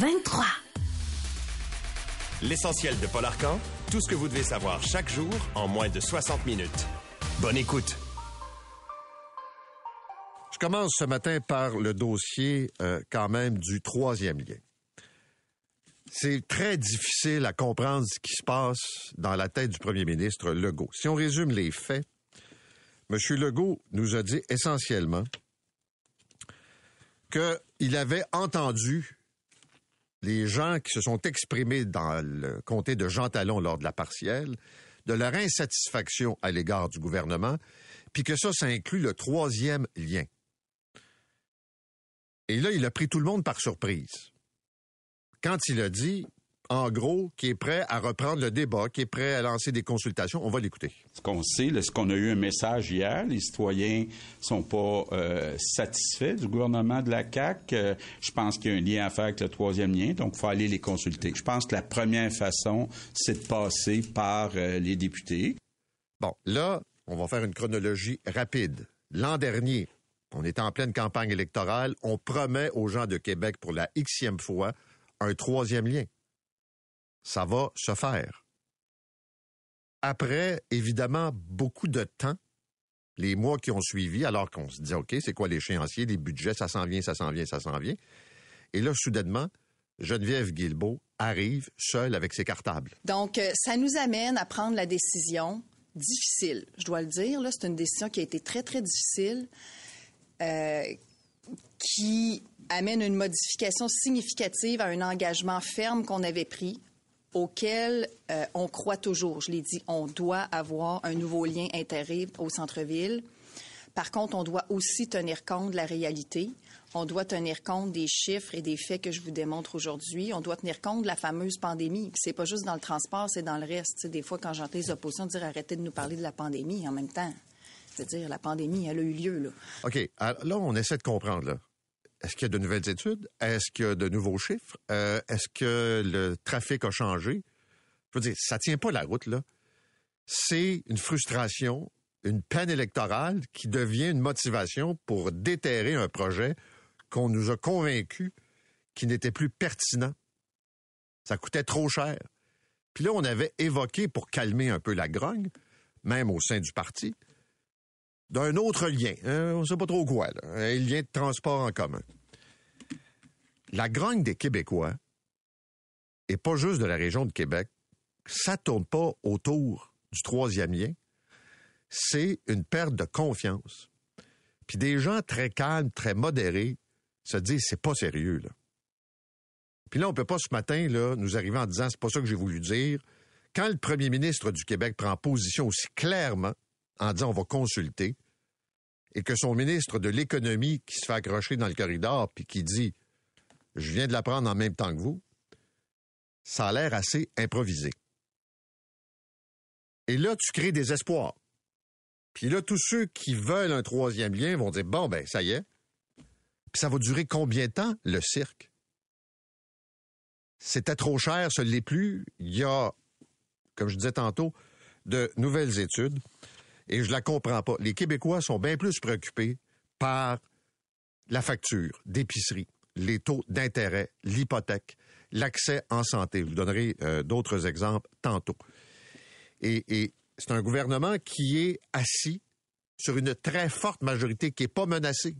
23. L'essentiel de Paul Arcan, tout ce que vous devez savoir chaque jour en moins de 60 minutes. Bonne écoute. Je commence ce matin par le dossier euh, quand même du troisième lien. C'est très difficile à comprendre ce qui se passe dans la tête du premier ministre Legault. Si on résume les faits, M. Legault nous a dit essentiellement qu'il avait entendu les gens qui se sont exprimés dans le comté de Jean Talon lors de la partielle, de leur insatisfaction à l'égard du gouvernement, puis que ça, ça inclut le troisième lien. Et là, il a pris tout le monde par surprise. Quand il a dit, en gros, qui est prêt à reprendre le débat, qui est prêt à lancer des consultations. On va l'écouter. Ce qu'on sait, ce qu'on a eu un message hier, les citoyens sont pas euh, satisfaits du gouvernement de la CAQ. Euh, je pense qu'il y a un lien à faire avec le troisième lien, donc il faut aller les consulter. Je pense que la première façon, c'est de passer par euh, les députés. Bon, là, on va faire une chronologie rapide. L'an dernier, on était en pleine campagne électorale, on promet aux gens de Québec pour la xème fois un troisième lien ça va se faire. Après, évidemment, beaucoup de temps, les mois qui ont suivi, alors qu'on se dit, OK, c'est quoi l'échéancier, les budgets, ça s'en vient, ça s'en vient, ça s'en vient. Et là, soudainement, Geneviève Guilbeault arrive seule avec ses cartables. Donc, euh, ça nous amène à prendre la décision difficile, je dois le dire. C'est une décision qui a été très, très difficile, euh, qui amène une modification significative à un engagement ferme qu'on avait pris auquel euh, on croit toujours. Je l'ai dit, on doit avoir un nouveau lien intérêt au centre-ville. Par contre, on doit aussi tenir compte de la réalité. On doit tenir compte des chiffres et des faits que je vous démontre aujourd'hui. On doit tenir compte de la fameuse pandémie. C'est pas juste dans le transport, c'est dans le reste. des fois, quand j'entends les oppositions dire arrêtez de nous parler de la pandémie en même temps. C'est-à-dire, la pandémie, elle a eu lieu, là. OK. là, on essaie de comprendre, là. Est-ce qu'il y a de nouvelles études? Est-ce qu'il y a de nouveaux chiffres? Euh, est-ce que le trafic a changé? Je veux dire, ça tient pas la route, là. C'est une frustration, une peine électorale qui devient une motivation pour déterrer un projet qu'on nous a convaincus qui n'était plus pertinent. Ça coûtait trop cher. Puis là, on avait évoqué, pour calmer un peu la grogne, même au sein du parti, d'un autre lien. Hein, on ne sait pas trop quoi, un lien de transport en commun. La grogne des Québécois, et pas juste de la région de Québec, ça tourne pas autour du troisième lien. C'est une perte de confiance. Puis des gens très calmes, très modérés, se disent c'est pas sérieux là. Puis là, on peut pas ce matin là nous arriver en disant c'est pas ça que j'ai voulu dire. Quand le premier ministre du Québec prend position aussi clairement en disant on va consulter, et que son ministre de l'économie qui se fait accrocher dans le corridor puis qui dit je viens de l'apprendre en même temps que vous, ça a l'air assez improvisé. Et là, tu crées des espoirs. Puis là, tous ceux qui veulent un troisième lien vont dire bon ben ça y est. Puis ça va durer combien de temps le cirque? C'était trop cher, ce l'est plus. Il y a, comme je disais tantôt, de nouvelles études et je la comprends pas. Les Québécois sont bien plus préoccupés par la facture d'épicerie, les taux d'intérêt, l'hypothèque, l'accès en santé. Je vous donnerai euh, d'autres exemples tantôt. Et, c'est un gouvernement qui est assis sur une très forte majorité, qui n'est pas menacée,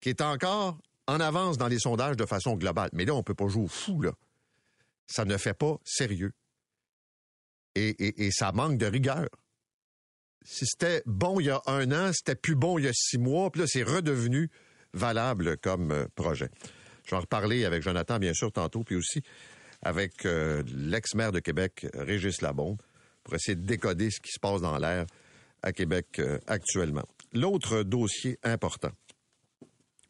qui est encore en avance dans les sondages de façon globale. Mais là, on ne peut pas jouer au fou, là. Ça ne fait pas sérieux. Et ça manque de rigueur si c'était bon il y a un an, c'était plus bon il y a six mois, puis là, c'est redevenu valable comme euh, projet. Je vais en reparler avec Jonathan, bien sûr, tantôt, puis aussi avec euh, l'ex-maire de Québec, Régis Labombe, pour essayer de décoder ce qui se passe dans l'air à Québec euh, actuellement. L'autre dossier important,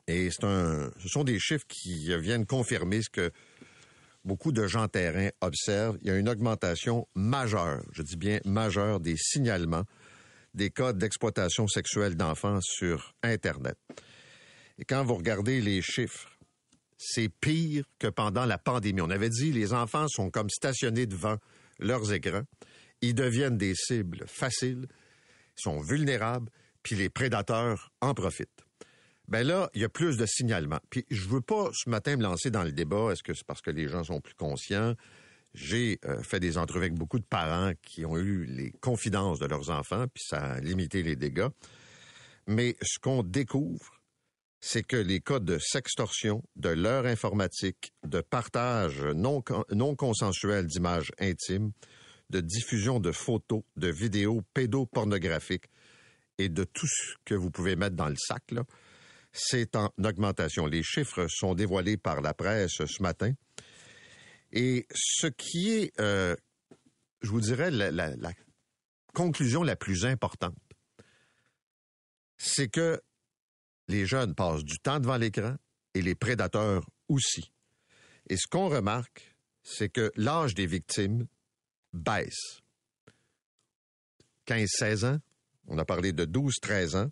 Et c'est un, ce sont des chiffres qui viennent confirmer ce que beaucoup de gens terrain observent. Il y a une augmentation majeure, je dis bien majeure, des signalements des cas d'exploitation sexuelle d'enfants sur Internet. Et quand vous regardez les chiffres, c'est pire que pendant la pandémie. On avait dit les enfants sont comme stationnés devant leurs écrans. Ils deviennent des cibles faciles, sont vulnérables, puis les prédateurs en profitent. Ben là, il y a plus de signalements. Puis je veux pas ce matin me lancer dans le débat. Est-ce que c'est parce que les gens sont plus conscients? J'ai euh, fait des entrevues avec beaucoup de parents qui ont eu les confidences de leurs enfants, puis ça a limité les dégâts. Mais ce qu'on découvre, c'est que les cas de sextorsion, de l'heure informatique, de partage non, non consensuel d'images intimes, de diffusion de photos, de vidéos pédopornographiques et de tout ce que vous pouvez mettre dans le sac, c'est en augmentation. Les chiffres sont dévoilés par la presse ce matin. Et ce qui est, euh, je vous dirais, la, conclusion la plus importante, c'est que les jeunes passent du temps devant l'écran et les prédateurs aussi. Et ce qu'on remarque, c'est que l'âge des victimes baisse. 15-16 ans, on a parlé de 12-13 ans,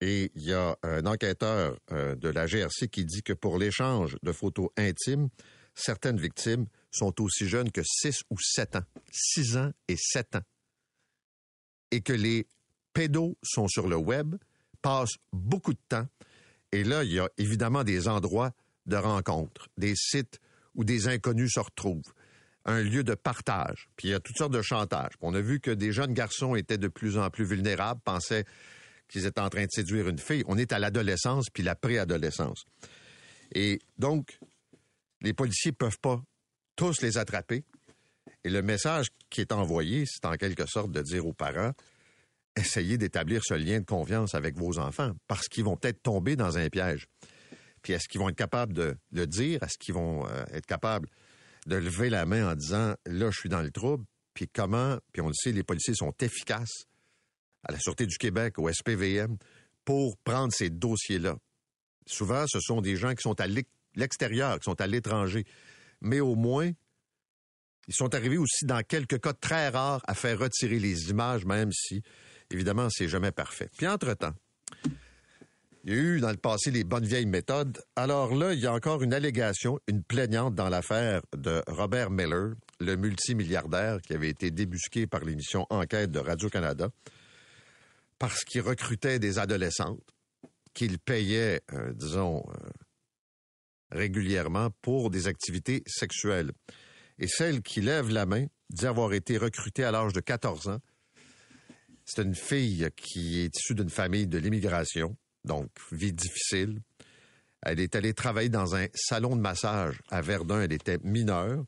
et il y a un enquêteur euh, de la GRC qui dit que pour l'échange de photos intimes, certaines victimes sont aussi jeunes que 6 ou 7 ans, 6 ans et 7 ans. Et que les pédos sont sur le web, passent beaucoup de temps. Et là, il y a évidemment des endroits de rencontre, des sites où des inconnus se retrouvent, un lieu de partage. Puis il y a toutes sortes de chantages. on a vu que des jeunes garçons étaient de plus en plus vulnérables, pensaient qu'ils étaient en train de séduire une fille. On est à l'adolescence puis la préadolescence. Et donc, les policiers peuvent pas tous les attraper. Et le message qui est envoyé, c'est en quelque sorte de dire aux parents, essayez d'établir ce lien de confiance avec vos enfants, parce qu'ils vont peut-être tomber dans un piège. Puis est-ce qu'ils vont être capables de le dire? Est-ce qu'ils vont euh, être capables de lever la main en disant, là, je suis dans le trouble? Puis comment, puis on le sait, les policiers sont efficaces à la Sûreté du Québec, au SPVM, pour prendre ces dossiers-là. Souvent, ce sont des gens qui sont à l'extérieur, qui sont à l'étranger. Mais au moins, ils sont arrivés aussi dans quelques cas très rares à faire retirer les images, même si, évidemment, c'est jamais parfait. Puis entre-temps, il y a eu dans le passé les bonnes vieilles méthodes. Alors là, il y a encore une allégation, une plaignante dans l'affaire de Robert Miller, le multimilliardaire qui avait été débusqué par l'émission Enquête de Radio-Canada parce qu'il recrutait des adolescentes qu'il payait, euh, disons, euh, régulièrement pour des activités sexuelles. Et celle qui lève la main dit avoir été recrutée à l'âge de 14 ans. C'est une fille qui est issue d'une famille de l'immigration, donc vie difficile. Elle est allée travailler dans un salon de massage à Verdun. Elle était mineure.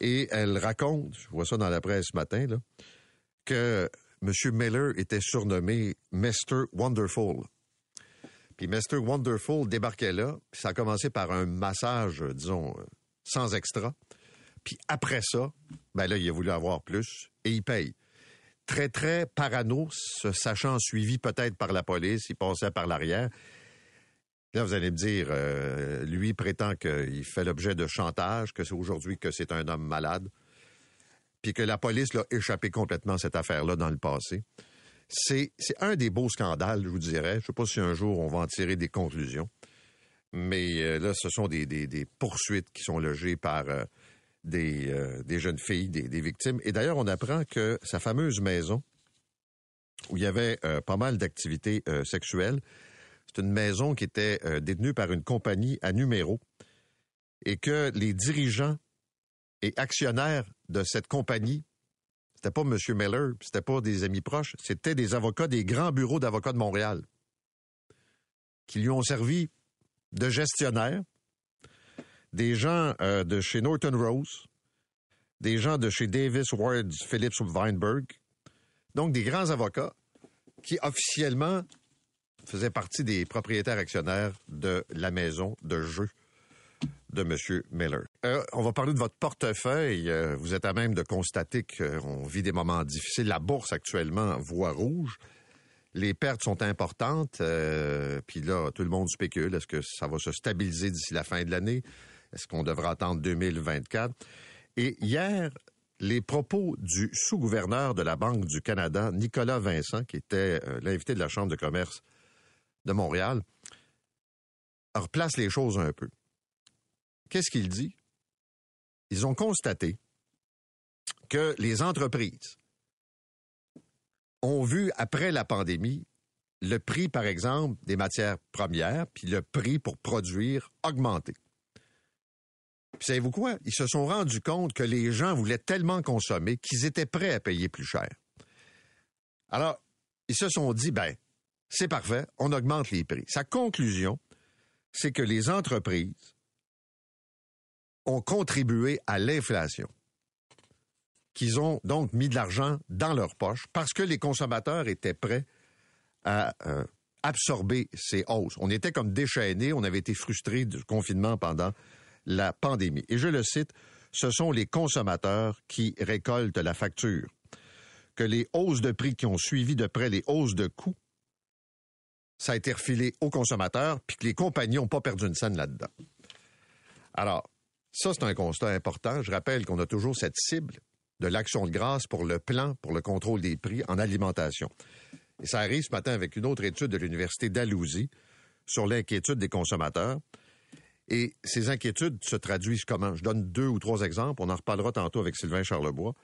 Et elle raconte, je vois ça dans la presse ce matin, là, que M. Miller était surnommé Mr. Wonderful. Puis Mr. Wonderful débarquait là, puis ça a commencé par un massage, disons, sans extra. Puis après ça, ben là, il a voulu avoir plus et il paye. Très, très parano, se sachant suivi peut-être par la police, il passait par l'arrière. Là, vous allez me dire, euh, lui prétend qu'il fait l'objet de chantage, que c'est aujourd'hui que c'est un homme malade puis que la police l'a échappé complètement cette affaire-là dans le passé. C'est, un des beaux scandales, je vous dirais. Je ne sais pas si un jour on va en tirer des conclusions. Mais euh, là, ce sont des, poursuites qui sont logées par euh, euh, des, jeunes filles, des, victimes. Et d'ailleurs, on apprend que sa fameuse maison, où il y avait pas mal d'activités sexuelles, c'est une maison qui était détenue par une compagnie à numéro et que les dirigeants et actionnaires de cette compagnie, c'était pas M. Miller, c'était pas des amis proches, c'était des avocats des grands bureaux d'avocats de Montréal qui lui ont servi de gestionnaire, des gens euh, de chez Norton Rose, des gens de chez Davis Ward Phillips Weinberg, donc des grands avocats qui officiellement faisaient partie des propriétaires actionnaires de la maison de jeu de M. Miller. Euh, on va parler de votre portefeuille. Euh, vous êtes à même de constater qu'on vit des moments difficiles. La bourse actuellement voit rouge. Les pertes sont importantes. euh, Puis là, tout le monde spécule. Est-ce que ça va se stabiliser d'ici la fin de l'année? Est-ce qu'on devra attendre 2024? Et hier, les propos du sous-gouverneur de la Banque du Canada, Nicolas Vincent, qui était euh, l'invité de la Chambre de commerce de Montréal, replace les choses un peu. Qu'est-ce qu'il dit? Ils ont constaté que les entreprises ont vu, après la pandémie, le prix, par exemple, des matières premières, puis le prix pour produire augmenter. Puis savez-vous quoi? Ils se sont rendus compte que les gens voulaient tellement consommer qu'ils étaient prêts à payer plus cher. Alors, ils se sont dit, ben, c'est parfait, on augmente les prix. Sa conclusion, c'est que les entreprises ont contribué à l'inflation, qu'ils ont donc mis de l'argent dans leur poche parce que les consommateurs étaient prêts à euh, absorber ces hausses. On était comme déchaînés, on avait été frustrés du confinement pendant la pandémie. Et je le cite, ce sont les consommateurs qui récoltent la facture. Que les hausses de prix qui ont suivi de près les hausses de coûts, ça a été refilé aux consommateurs, puis que les compagnies n'ont pas perdu une scène là-dedans. Alors, ça, c'est un constat important. Je rappelle qu'on a toujours cette cible de l'action de grâce pour le plan pour le contrôle des prix en alimentation. Et ça arrive ce matin avec une autre étude de l'Université d'Alousie sur l'inquiétude des consommateurs. Et ces inquiétudes se traduisent comment? Je donne deux ou trois exemples. On en reparlera tantôt avec Sylvain Charlebois.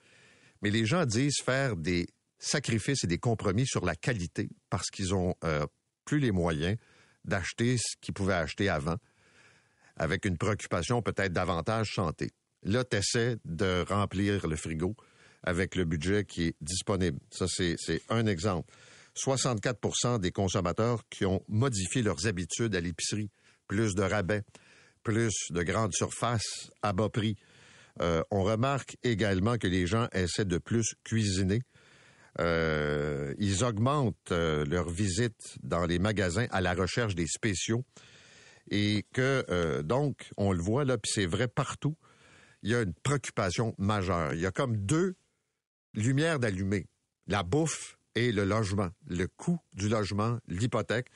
Mais les gens disent faire des sacrifices et des compromis sur la qualité parce qu'ils ont euh, plus les moyens d'acheter ce qu'ils pouvaient acheter avant, avec une préoccupation peut-être davantage santé. Là, tu essaies de remplir le frigo avec le budget qui est disponible. Ça, c'est un exemple. 64% des consommateurs qui ont modifié leurs habitudes à l'épicerie. Plus de rabais, plus de grandes surfaces à bas prix. Euh, on remarque également que les gens essaient de plus cuisiner. Euh, ils augmentent euh, leurs visites dans les magasins à la recherche des spéciaux. Et que, euh, donc, on le voit là, puis c'est vrai partout, il y a une préoccupation majeure. Il y a comme deux lumières d'allumer. La bouffe et le logement. Le coût du logement, l'hypothèque.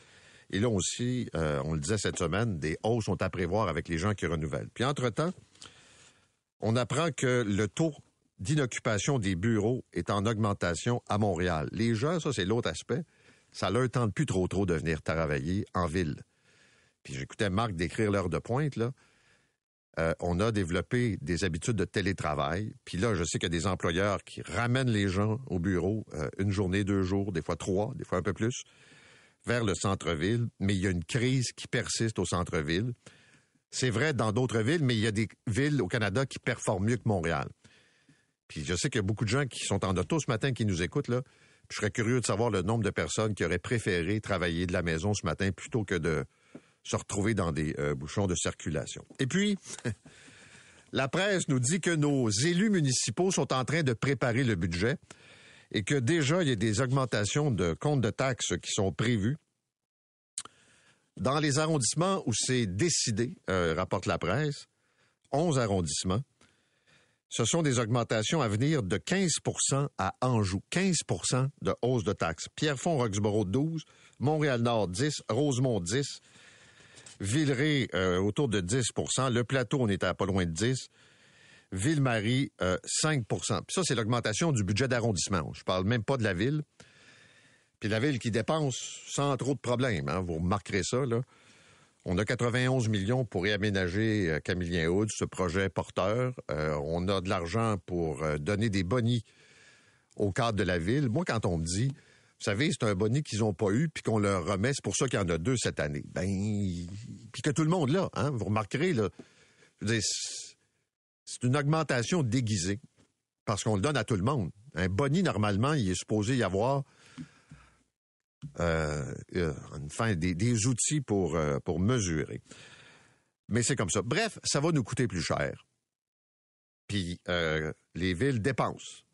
Et là aussi, euh, on le disait cette semaine, des hausses sont à prévoir avec les gens qui renouvellent. Puis entre-temps, on apprend que le taux d'inoccupation des bureaux est en augmentation à Montréal. Les gens, ça c'est l'autre aspect, ça leur tente plus trop trop de venir travailler en ville. Puis j'écoutais Marc décrire l'heure de pointe. Euh, on a développé des habitudes de télétravail. Puis là, je sais qu'il y a des employeurs qui ramènent les gens au bureau euh, une journée, deux jours, des fois trois, des fois un peu plus, vers le centre-ville. Mais il y a une crise qui persiste au centre-ville. C'est vrai dans d'autres villes, mais il y a des villes au Canada qui performent mieux que Montréal. Puis je sais qu'il y a beaucoup de gens qui sont en auto ce matin qui nous écoutent là. Je serais curieux de savoir le nombre de personnes qui auraient préféré travailler de la maison ce matin plutôt que de se retrouver dans des euh, bouchons de circulation. Et puis, la presse nous dit que nos élus municipaux sont en train de préparer le budget et que déjà il y a des augmentations de comptes de taxes qui sont prévues. Dans les arrondissements où c'est décidé, euh, rapporte la presse, 11 arrondissements, ce sont des augmentations à venir de 15% à Anjou. 15% de hausse de taxes. Pierrefonds, Roxborough, 12. Montréal-Nord, 10. Rosemont, 10. Villeray, euh, autour de 10% Le Plateau, on était à pas loin de 10% Ville-Marie, euh, 5% Puis ça, c'est l'augmentation du budget d'arrondissement. Je parle même pas de la ville. Puis la ville qui dépense sans trop de problèmes. Hein, vous remarquerez ça, là. On a 91 millions pour réaménager euh, Camillien Hood, ce projet porteur. Euh, on a de l'argent pour euh, donner des bonnies au cadre de la ville. Moi, quand on me dit, vous savez, c'est un boni qu'ils n'ont pas eu, puis qu'on leur remet, c'est pour ça qu'il y en a deux cette année. Ben, puis que tout le monde là, hein, vous remarquerez, là, c'est une augmentation déguisée, parce qu'on le donne à tout le monde. Un boni, normalement, il est supposé y avoir euh, euh, des, des outils pour, euh, pour mesurer. Mais c'est comme ça. Bref, ça va nous coûter plus cher. Puis les villes dépensent.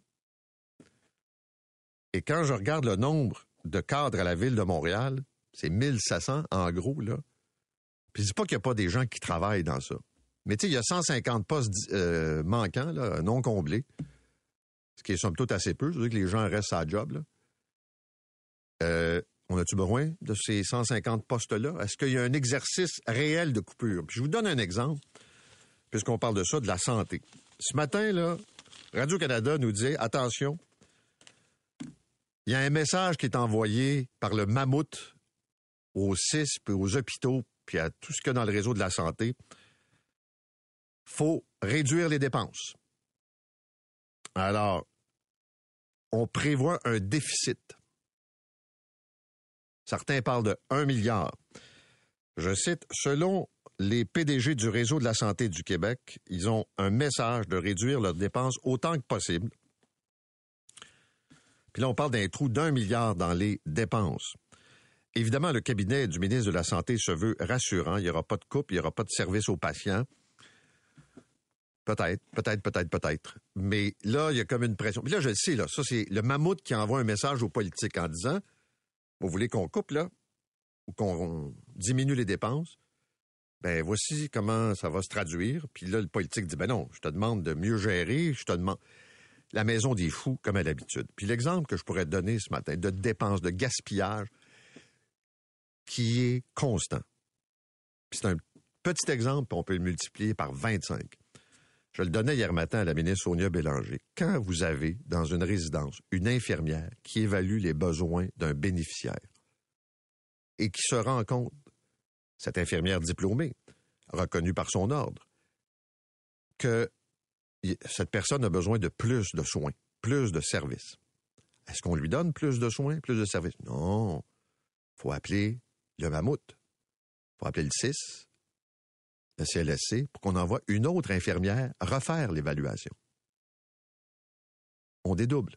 Et quand je regarde le nombre de cadres à la ville de Montréal, c'est 1700 en gros, là. Puis je dis pas qu'il n'y a pas des gens qui travaillent dans ça. Mais tu sais, il y a 150 postes euh, manquants, là, non comblés. Ce qui est somme toute assez peu. C'est-à-dire que les gens restent à job. Euh, On a-tu besoin de ces 150 postes-là? Est-ce qu'il y a un exercice réel de coupure? Puis je vous donne un exemple, puisqu'on parle de ça, de la santé. Ce matin, là, Radio-Canada nous dit, attention, il y a un message qui est envoyé par le mammouth aux CIS, puis aux hôpitaux, puis à tout ce qu'il y a dans le réseau de la santé. faut réduire les dépenses. Alors, on prévoit un déficit. Certains parlent de 1 milliard. Je cite, selon les PDG du réseau de la santé du Québec, ils ont un message de réduire leurs dépenses autant que possible. Puis là, on parle d'un trou d'un milliard dans les dépenses. Évidemment, le cabinet du ministre de la Santé se veut rassurant. Il n'y aura pas de coupe, il n'y aura pas de service aux patients. Peut-être, peut-être, peut-être, peut-être. Mais là, il y a comme une pression. Puis là, je le sais, là, ça, c'est le mammouth qui envoie un message aux politiques en disant Vous voulez qu'on coupe, là, ou qu'on diminue les dépenses? Ben, voici comment ça va se traduire. Puis là, le politique dit Ben non, je te demande de mieux gérer, je te demande. La maison des fous, comme à l'habitude. Puis l'exemple que je pourrais donner ce matin de dépenses, de gaspillage, qui est constant. Puis c'est un petit exemple, puis on peut le multiplier par 25. Je le donnais hier matin à la ministre Sonia Bélanger. Quand vous avez dans une résidence une infirmière qui évalue les besoins d'un bénéficiaire et qui se rend compte, cette infirmière diplômée, reconnue par son ordre, que cette personne a besoin de plus de soins, plus de services. Est-ce qu'on lui donne plus de soins, plus de services? Non. Faut appeler le mammouth. Faut appeler le 6, le CLSC pour qu'on envoie une autre infirmière refaire l'évaluation. On dédouble.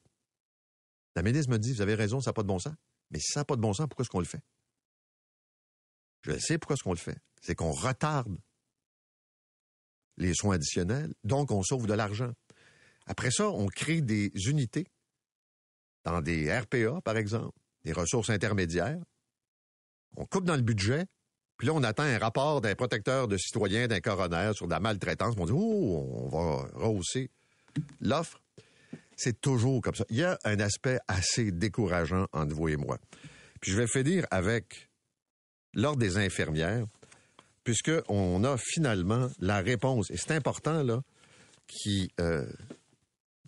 La ministre me dit, vous avez raison, ça n'a pas de bon sens. Mais si ça n'a pas de bon sens, pourquoi est-ce qu'on le fait? Je sais pourquoi est-ce qu'on le fait. C'est qu'on retarde les soins additionnels, donc on sauve de l'argent. Après ça, on crée des unités dans des RPA, par exemple, des ressources intermédiaires. On coupe dans le budget, puis là, on attend un rapport d'un protecteur de citoyens, d'un coroner sur de la maltraitance. On dit, oh, on va rehausser l'offre. C'est toujours comme ça. Il y a un aspect assez décourageant entre vous et moi. Puis je vais finir avec l'ordre des infirmières, puisqu'on a finalement la réponse, et c'est important, là, qui, euh,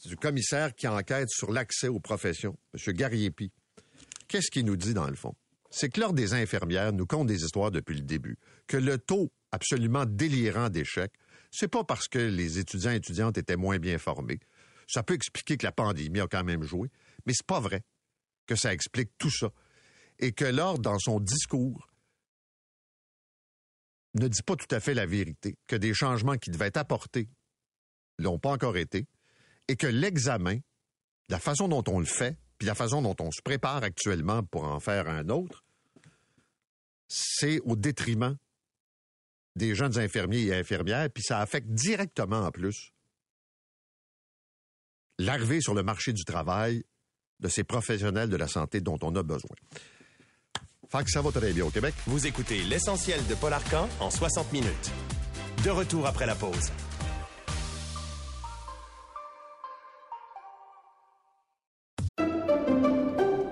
du commissaire qui enquête sur l'accès aux professions, M. Gariepi. Qu'est-ce qu'il nous dit dans le fond? c'est que l'Ordre des infirmières nous compte des histoires depuis le début, que le taux absolument délirant d'échec, c'est pas parce que les étudiants et étudiantes étaient moins bien formés. Ça peut expliquer que la pandémie a quand même joué, mais c'est pas vrai que ça explique tout ça. Et que l'Ordre, dans son discours, ne dit pas tout à fait la vérité, que des changements qui devaient être apportés l'ont pas encore été, et que l'examen, la façon dont on le fait, puis la façon dont on se prépare actuellement pour en faire un autre, c'est au détriment des jeunes infirmiers et infirmières, puis ça affecte directement en plus l'arrivée sur le marché du travail de ces professionnels de la santé dont on a besoin. Fait que ça va très bien au Québec. Vous écoutez l'essentiel de Paul Arcan en 60 minutes. De retour après la pause.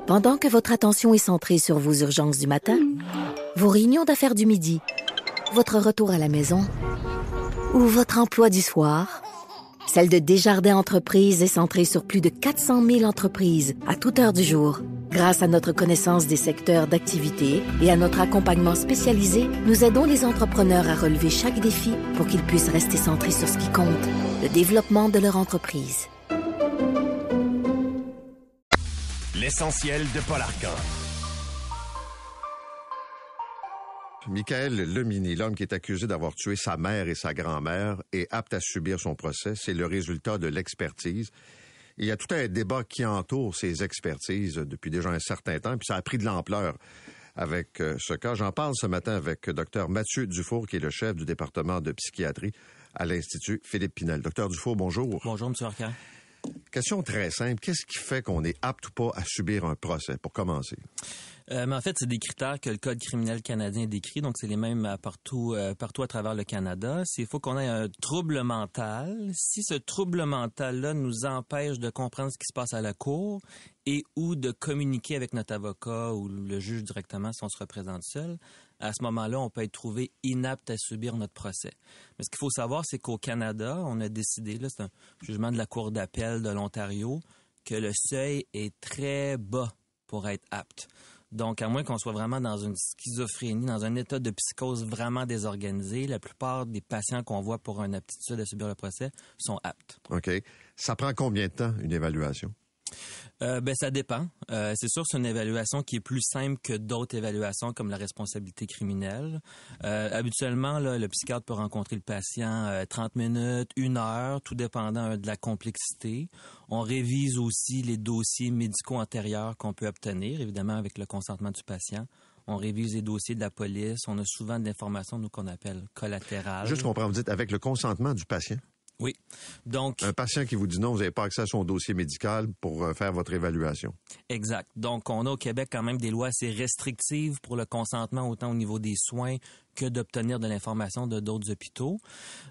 Pendant que votre attention est centrée sur vos urgences du matin, vos réunions d'affaires du midi, votre retour à la maison ou votre emploi du soir, celle de Desjardins Entreprises est centrée sur plus de 400 000 entreprises à toute heure du jour. Grâce à notre connaissance des secteurs d'activité et à notre accompagnement spécialisé, nous aidons les entrepreneurs à relever chaque défi pour qu'ils puissent rester centrés sur ce qui compte, le développement de leur entreprise. L'essentiel de Paul Arcan. Michael Lemini, l'homme qui est accusé d'avoir tué sa mère et sa grand-mère, est apte à subir son procès. C'est le résultat de l'expertise. Il y a tout un débat qui entoure ces expertises depuis déjà un certain temps, puis ça a pris de l'ampleur avec euh, ce cas. J'en parle ce matin avec Dr Mathieu Dufour, qui est le chef du département de psychiatrie à l'Institut Philippe Pinel. Docteur Dufour, bonjour. Bonjour, M. Arcan. Question très simple. Qu'est-ce qui fait qu'on est apte ou pas à subir un procès, pour commencer? Euh, mais en fait, c'est des critères que le Code criminel canadien décrit, donc c'est les mêmes euh, partout, euh, partout à travers le Canada. C'est faut qu'on ait un trouble mental. Si ce trouble mental-là nous empêche de comprendre ce qui se passe à la cour et ou de communiquer avec notre avocat ou le juge directement si on se représente seul, à ce moment-là, on peut être trouvé inapte à subir notre procès. Mais ce qu'il faut savoir, c'est qu'au Canada, on a décidé, là, c'est un jugement de la Cour d'appel de l'Ontario, que le seuil est très bas pour être apte. Donc, à moins qu'on soit vraiment dans une schizophrénie, dans un état de psychose vraiment désorganisé, la plupart des patients qu'on voit pour une aptitude à subir le procès sont aptes. OK. Ça prend combien de temps, une évaluation? Euh, ben ça dépend. Euh, c'est sûr, c'est une évaluation qui est plus simple que d'autres évaluations comme la responsabilité criminelle. Euh, habituellement, là, le psychiatre peut rencontrer le patient 30 minutes, une heure, tout dépendant de la complexité. On révise aussi les dossiers médicaux antérieurs qu'on peut obtenir, évidemment avec le consentement du patient. On révise les dossiers de la police. On a souvent de l'information, nous, qu'on appelle collatérale. Juste comprendre, vous dites avec le consentement du patient? Oui. Donc. Un patient qui vous dit non, vous n'avez pas accès à son dossier médical pour euh, faire votre évaluation. Exact. Donc, on a au Québec quand même des lois assez restrictives pour le consentement, autant au niveau des soins que d'obtenir de l'information de d'autres hôpitaux.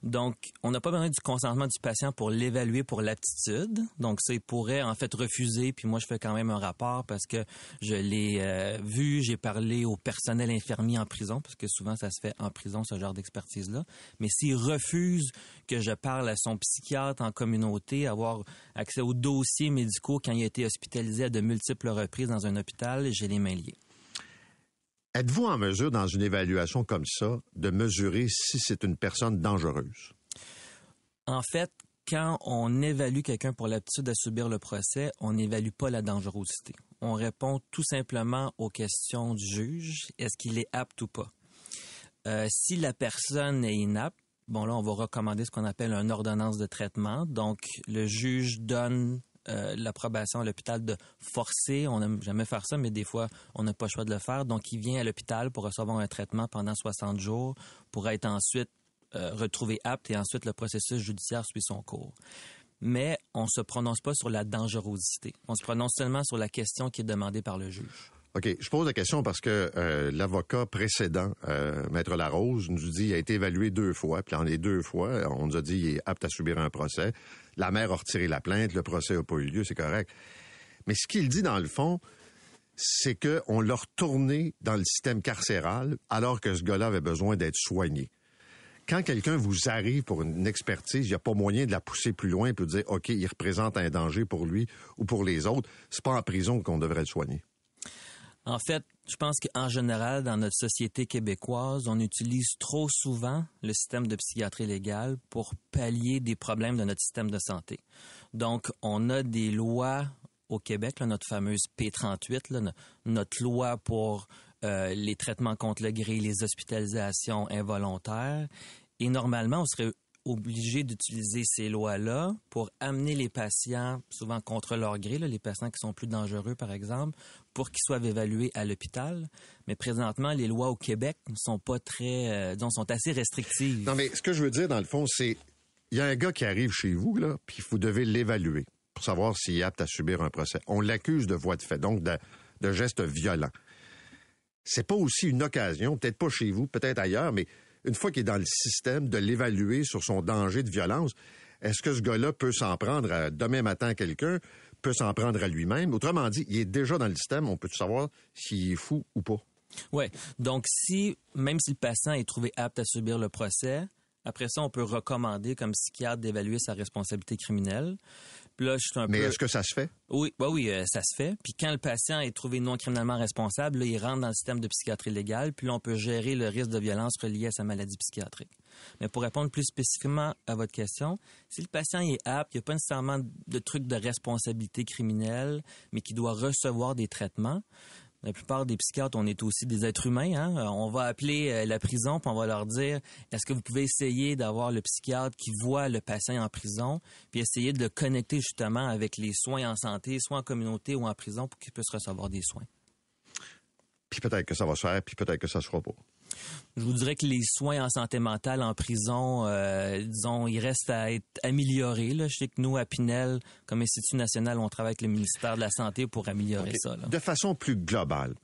Donc, on n'a pas besoin du consentement du patient pour l'évaluer pour l'aptitude. Donc, ça, il pourrait en fait refuser. Puis moi, je fais quand même un rapport parce que je l'ai euh, vu, j'ai parlé au personnel infirmier en prison, parce que souvent, ça se fait en prison, ce genre d'expertise-là. Mais s'il refuse que je parle à son psychiatre en communauté, avoir accès aux dossiers médicaux quand il a été hospitalisé à de multiples reprises dans un hôpital, j'ai les mains liées. Êtes-vous en mesure, dans une évaluation comme ça, de mesurer si c'est une personne dangereuse? En fait, quand on évalue quelqu'un pour l'aptitude à subir le procès, on n'évalue pas la dangerosité. On répond tout simplement aux questions du juge. Est-ce qu'il est apte ou pas? Euh, si la personne est inapte, bon là, on va recommander ce qu'on appelle une ordonnance de traitement. Donc, le juge donne euh, l'approbation à l'hôpital de forcer. On n'aime jamais faire ça, mais des fois, on n'a pas le choix de le faire. Donc, il vient à l'hôpital pour recevoir un traitement pendant 60 jours pour être ensuite euh, retrouvé apte et ensuite le processus judiciaire suit son cours. Mais on ne se prononce pas sur la dangerosité. On se prononce seulement sur la question qui est demandée par le juge. OK. Je pose la question parce que euh, l'avocat précédent, Maître Larose, nous dit qu'il a été évalué deux fois. Puis en les deux fois, on nous a dit qu'il est apte à subir un procès. La mère a retiré la plainte, le procès n'a pas eu lieu, c'est correct. Mais ce qu'il dit dans le fond, c'est qu'on l'a retourné dans le système carcéral alors que ce gars-là avait besoin d'être soigné. Quand quelqu'un vous arrive pour une expertise, il n'y a pas moyen de la pousser plus loin et de dire, OK, il représente un danger pour lui ou pour les autres. C'est pas en prison qu'on devrait le soigner. En fait, je pense qu'en général, dans notre société québécoise, on utilise trop souvent le système de psychiatrie légale pour pallier des problèmes de notre système de santé. Donc, on a des lois au Québec, notre fameuse P38, notre loi pour euh, les traitements contre le gré, les hospitalisations involontaires. Et normalement, on serait obligé d'utiliser ces lois-là pour amener les patients, souvent contre leur gré, les patients qui sont plus dangereux, par exemple, pour qu'ils soient évalués à l'hôpital. Mais présentement, les lois au Québec ne sont pas très, euh, sont assez restrictives. Non, mais ce que je veux dire, dans le fond, c'est, il y a un gars qui arrive chez vous, là, puis vous devez l'évaluer pour savoir s'il est apte à subir un procès. On l'accuse de voie de fait, donc de, de gestes violents. C'est pas aussi une occasion, peut-être pas chez vous, peut-être ailleurs, mais une fois qu'il est dans le système, de l'évaluer sur son danger de violence. Est-ce que ce gars-là peut s'en prendre à, demain matin à quelqu'un, peut s'en prendre à lui-même? Autrement dit, il est déjà dans le système, on peut savoir s'il est fou ou pas. Oui. Donc, si, même si le patient est trouvé apte à subir le procès, après ça, on peut recommander comme psychiatre d'évaluer sa responsabilité criminelle. Mais est-ce que ça se fait? Oui, bah oui, euh, ça se fait. Puis quand le patient est trouvé non criminellement responsable, il rentre dans le système de psychiatrie légale, puis là, on peut gérer le risque de violence relié à sa maladie psychiatrique. Mais pour répondre plus spécifiquement à votre question, si le patient est apte, il n'y a pas nécessairement de truc de responsabilité criminelle, mais qui doit recevoir des traitements, la plupart des psychiatres, on est aussi des êtres humains. Hein? On va appeler euh, la prison, puis on va leur dire est-ce que vous pouvez essayer d'avoir le psychiatre qui voit le patient en prison, puis essayer de le connecter justement avec les soins en santé, soit en communauté ou en prison, pour qu'il puisse recevoir des soins? Puis peut-être que ça va se faire, puis peut-être que ça se fera pas. Je vous dirais que les soins en santé mentale en prison, euh, disons, ils restent à être améliorés. Là. Je sais que nous, à Pinel, comme Institut national, on travaille avec le ministère de la Santé pour améliorer ça. Là. De façon plus globale,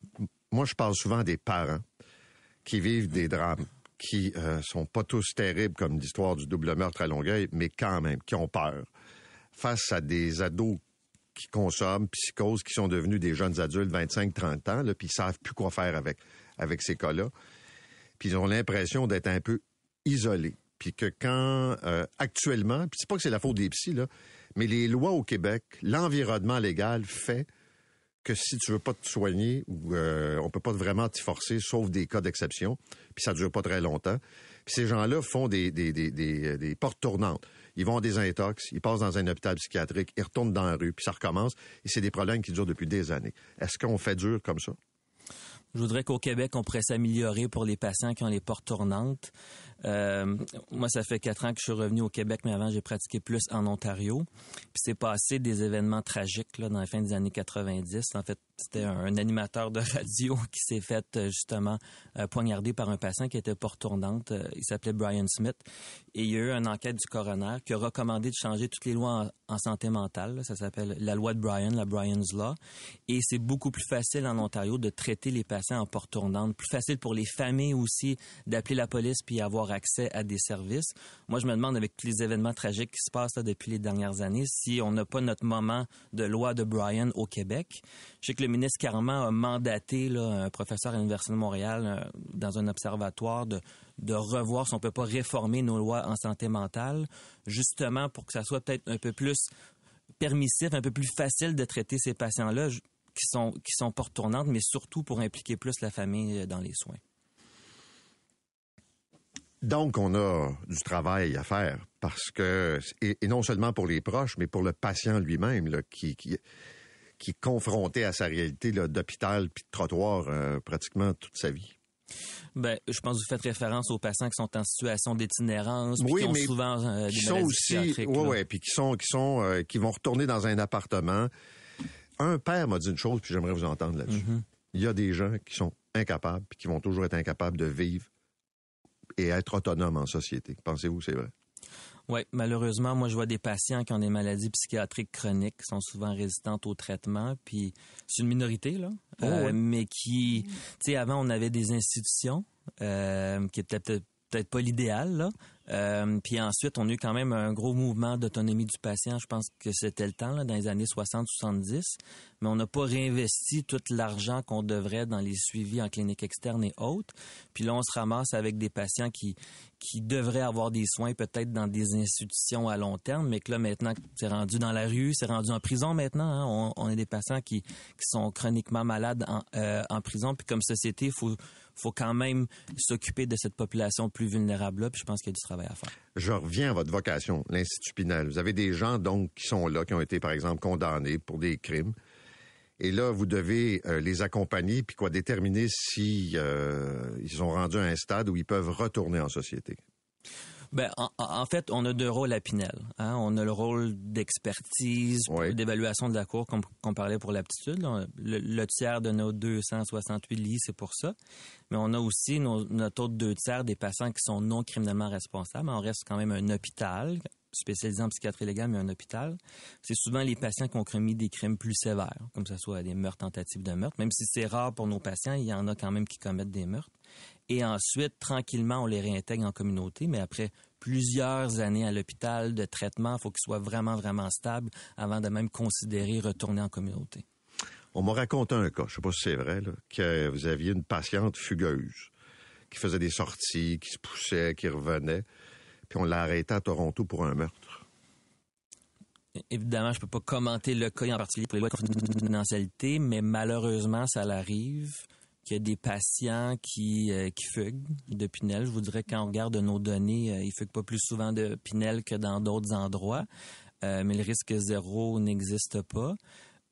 moi, je parle souvent des parents qui vivent des drames, qui euh, sont pas tous terribles comme l'histoire du double meurtre à Longueuil, mais quand même, qui ont peur face à des ados qui consomment, psychoses, qui sont devenus des jeunes adultes, 25-30 ans, là, puis ils savent plus quoi faire avec, avec ces cas-là. Puis ils ont l'impression d'être un peu isolés. Puis que quand, euh, actuellement, puis c'est pas que c'est la faute des psys, là, mais les lois au Québec, l'environnement légal fait que si tu veux pas te soigner ou euh, on peut pas vraiment t'y forcer, sauf des cas d'exception, puis ça dure pas très longtemps. Puis ces gens-là font des, des portes tournantes. Ils vont des intox, ils passent dans un hôpital psychiatrique, ils retournent dans la rue, puis ça recommence. Et c'est des problèmes qui durent depuis des années. Est-ce qu'on fait dur comme ça? Je voudrais qu'au Québec, on pourrait s'améliorer pour les patients qui ont les portes tournantes. Euh, moi, ça fait quatre ans que je suis revenu au Québec, mais avant, j'ai pratiqué plus en Ontario. Puis c'est passé des événements tragiques là, dans la fin des années 90. En fait, c'était un, animateur de radio qui s'est fait euh, justement euh, poignarder par un patient qui était porte tournante. Euh, il s'appelait Brian Smith. Et il y a eu une enquête du coroner qui a recommandé de changer toutes les lois en, santé mentale. Ça s'appelle la loi de Brian, la Brian's Law. Et c'est beaucoup plus facile en Ontario de traiter les patients en porte tournante. Plus facile pour les familles aussi d'appeler la police puis avoir accès à des services. Moi, je me demande avec tous les événements tragiques qui se passent là, depuis les dernières années si on n'a pas notre moment de loi de Brian au Québec. Je sais que le ministre Carman a mandaté un professeur à l'Université de Montréal euh, dans un observatoire de, revoir si on peut pas réformer nos lois en santé mentale, justement pour que ça soit peut-être un peu plus permissif, un peu plus facile de traiter ces patients-là qui sont qui porte tournantes, mais surtout pour impliquer plus la famille euh, dans les soins. Donc, on a du travail à faire parce que, et, non seulement pour les proches, mais pour le patient lui-même, qui, qui, qui est confronté à sa réalité d'hôpital puis de trottoir euh, pratiquement toute sa vie. Ben, je pense que vous faites référence aux patients qui sont en situation d'itinérance, Oui, qui ont mais souvent euh, des qui sont maladies aussi, ouais, là. ouais, puis qui sont, qui sont, euh, qui vont retourner dans un appartement. Un père m'a dit une chose, puis j'aimerais vous entendre là-dessus. Mhm. Il y a des gens qui sont incapables, puis qui vont toujours être incapables de vivre et être autonomes en société. Pensez-vous, c'est vrai? Oui, malheureusement, moi, je vois des patients qui ont des maladies psychiatriques chroniques, qui sont souvent résistantes au traitement, puis c'est une minorité, là, Oh, euh, ouais. mais qui, tu sais, avant, on avait des institutions euh, qui étaient peut-être peut-être pas l'idéal, là. Euh, puis ensuite, on a eu quand même un gros mouvement d'autonomie du patient. Je pense que c'était le temps, là, dans les années 60-70. Mais on n'a pas réinvesti tout l'argent qu'on devrait dans les suivis en clinique externe et autres. Puis là, on se ramasse avec des patients qui, qui devraient avoir des soins peut-être dans des institutions à long terme, mais que là, maintenant, c'est rendu dans la rue, c'est rendu en prison maintenant. hein. On, a des patients qui, qui sont chroniquement malades en, euh, en prison. Puis comme société, il faut, faut quand même s'occuper de cette population plus vulnérable-là. Puis je pense qu'il y a du travail à faire. Je reviens à votre vocation, l'Institut Pinel. Vous avez des gens, donc, qui sont là, qui ont été, par exemple, condamnés pour des crimes. Et là, vous devez euh, les accompagner, puis quoi, déterminer si euh, ils sont rendus à un stade où ils peuvent retourner en société. Ben, en, en fait, on a deux rôles à Pinel. Hein? On a le rôle d'expertise, Oui. d'évaluation de la cour, comme qu'on parlait pour l'aptitude. Le, le tiers de nos 268 lits, c'est pour ça. Mais on a aussi nos- notre autre deux tiers des patients qui sont non criminellement responsables. On reste quand même un hôpital spécialisé en psychiatrie légale, mais un hôpital. C'est souvent les patients qui ont commis des crimes plus sévères, comme ce soit des meurtres, tentatives de meurtre. Même si c'est rare pour nos patients, il y en a quand même qui commettent des meurtres. Et ensuite, tranquillement, on les réintègre en communauté, mais après plusieurs années à l'hôpital de traitement, il faut qu'ils soient vraiment, vraiment stables avant de même considérer retourner en communauté. On m'a raconté un cas, je sais pas si c'est vrai, que vous aviez une patiente fugueuse qui faisait des sorties, qui se poussait, qui revenait, puis on l'a arrêtée à Toronto pour un meurtre. Évidemment, je peux pas commenter le cas en particulier pour les lois de confidentialité, mais malheureusement, ça l'arrive qu'il y a des patients qui, euh, qui fuguent de Pinel. Je vous dirais quand on regarde nos données, euh, ils fuguent pas plus souvent de Pinel que dans d'autres endroits, Euh, mais le risque zéro n'existe pas.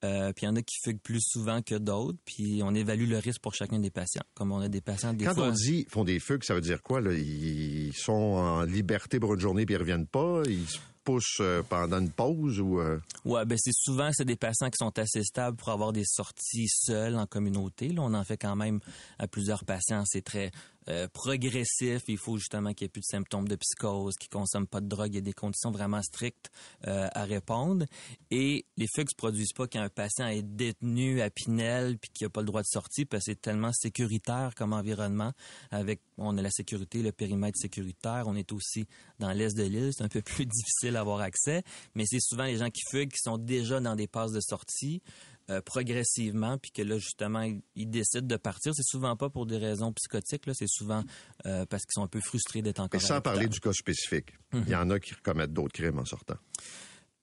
Euh, puis il y en a qui fuguent plus souvent que d'autres, puis on évalue le risque pour chacun des patients. Comme on a des patients des Quand fois... on dit font des fugues, ça veut dire quoi? Là? Ils sont en liberté pour une journée puis ils reviennent pas? Ils se poussent euh, pendant une pause ou... euh, Ouais, ben c'est souvent c'est des patients qui sont assez stables pour avoir des sorties seuls en communauté. Là, on en fait quand même à plusieurs patients. C'est très euh, progressif. Il faut justement qu'il n'y ait plus de symptômes de psychose, qu'il ne consomme pas de drogue. Il y a des conditions vraiment strictes euh, à répondre. Et les fugues ne se produisent pas quand un patient est détenu à Pinel puis qu'il n'a pas le droit de sortir parce que c'est tellement sécuritaire comme environnement. Avec, on a la sécurité, le périmètre sécuritaire. On est aussi dans l'est de l'île. C'est un peu plus difficile à avoir accès. Mais c'est souvent les gens qui fuguent qui sont déjà dans des passes de sortie. Euh, progressivement, puis que là, justement, ils, décident de partir. C'est souvent pas pour des raisons psychotiques, là, c'est souvent euh, parce qu'ils sont un peu frustrés d'être encore Et sans parler du cas spécifique, il y en a qui commettent d'autres crimes en sortant.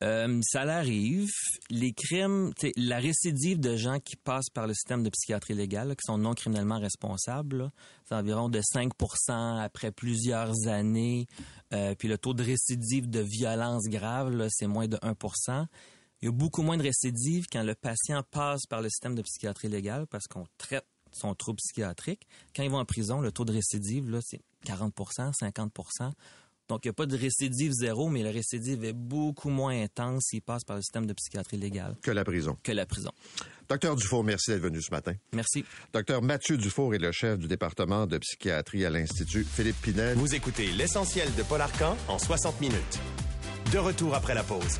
Euh, ça l'arrive. Les crimes, la récidive de gens qui passent par le système de psychiatrie légale, qui sont non criminellement responsables, c'est environ de 5% après plusieurs années. puis le taux de récidive de violence grave, c'est moins de 1 il y a beaucoup moins de récidives quand le patient passe par le système de psychiatrie légale parce qu'on traite son trouble psychiatrique. Quand ils vont en prison, le taux de récidive, là, c'est 40% 50% donc, il n'y a pas de récidive zéro, mais le récidive est beaucoup moins intense s'il passe par le système de psychiatrie légale. Que la prison. Que la prison. Docteur Dufour, merci d'être venu ce matin. Merci. Docteur Mathieu Dufour est le chef du département de psychiatrie à l'Institut Philippe Pinel. Vous écoutez l'essentiel de Paul Arcan en 60 minutes. De retour après la pause.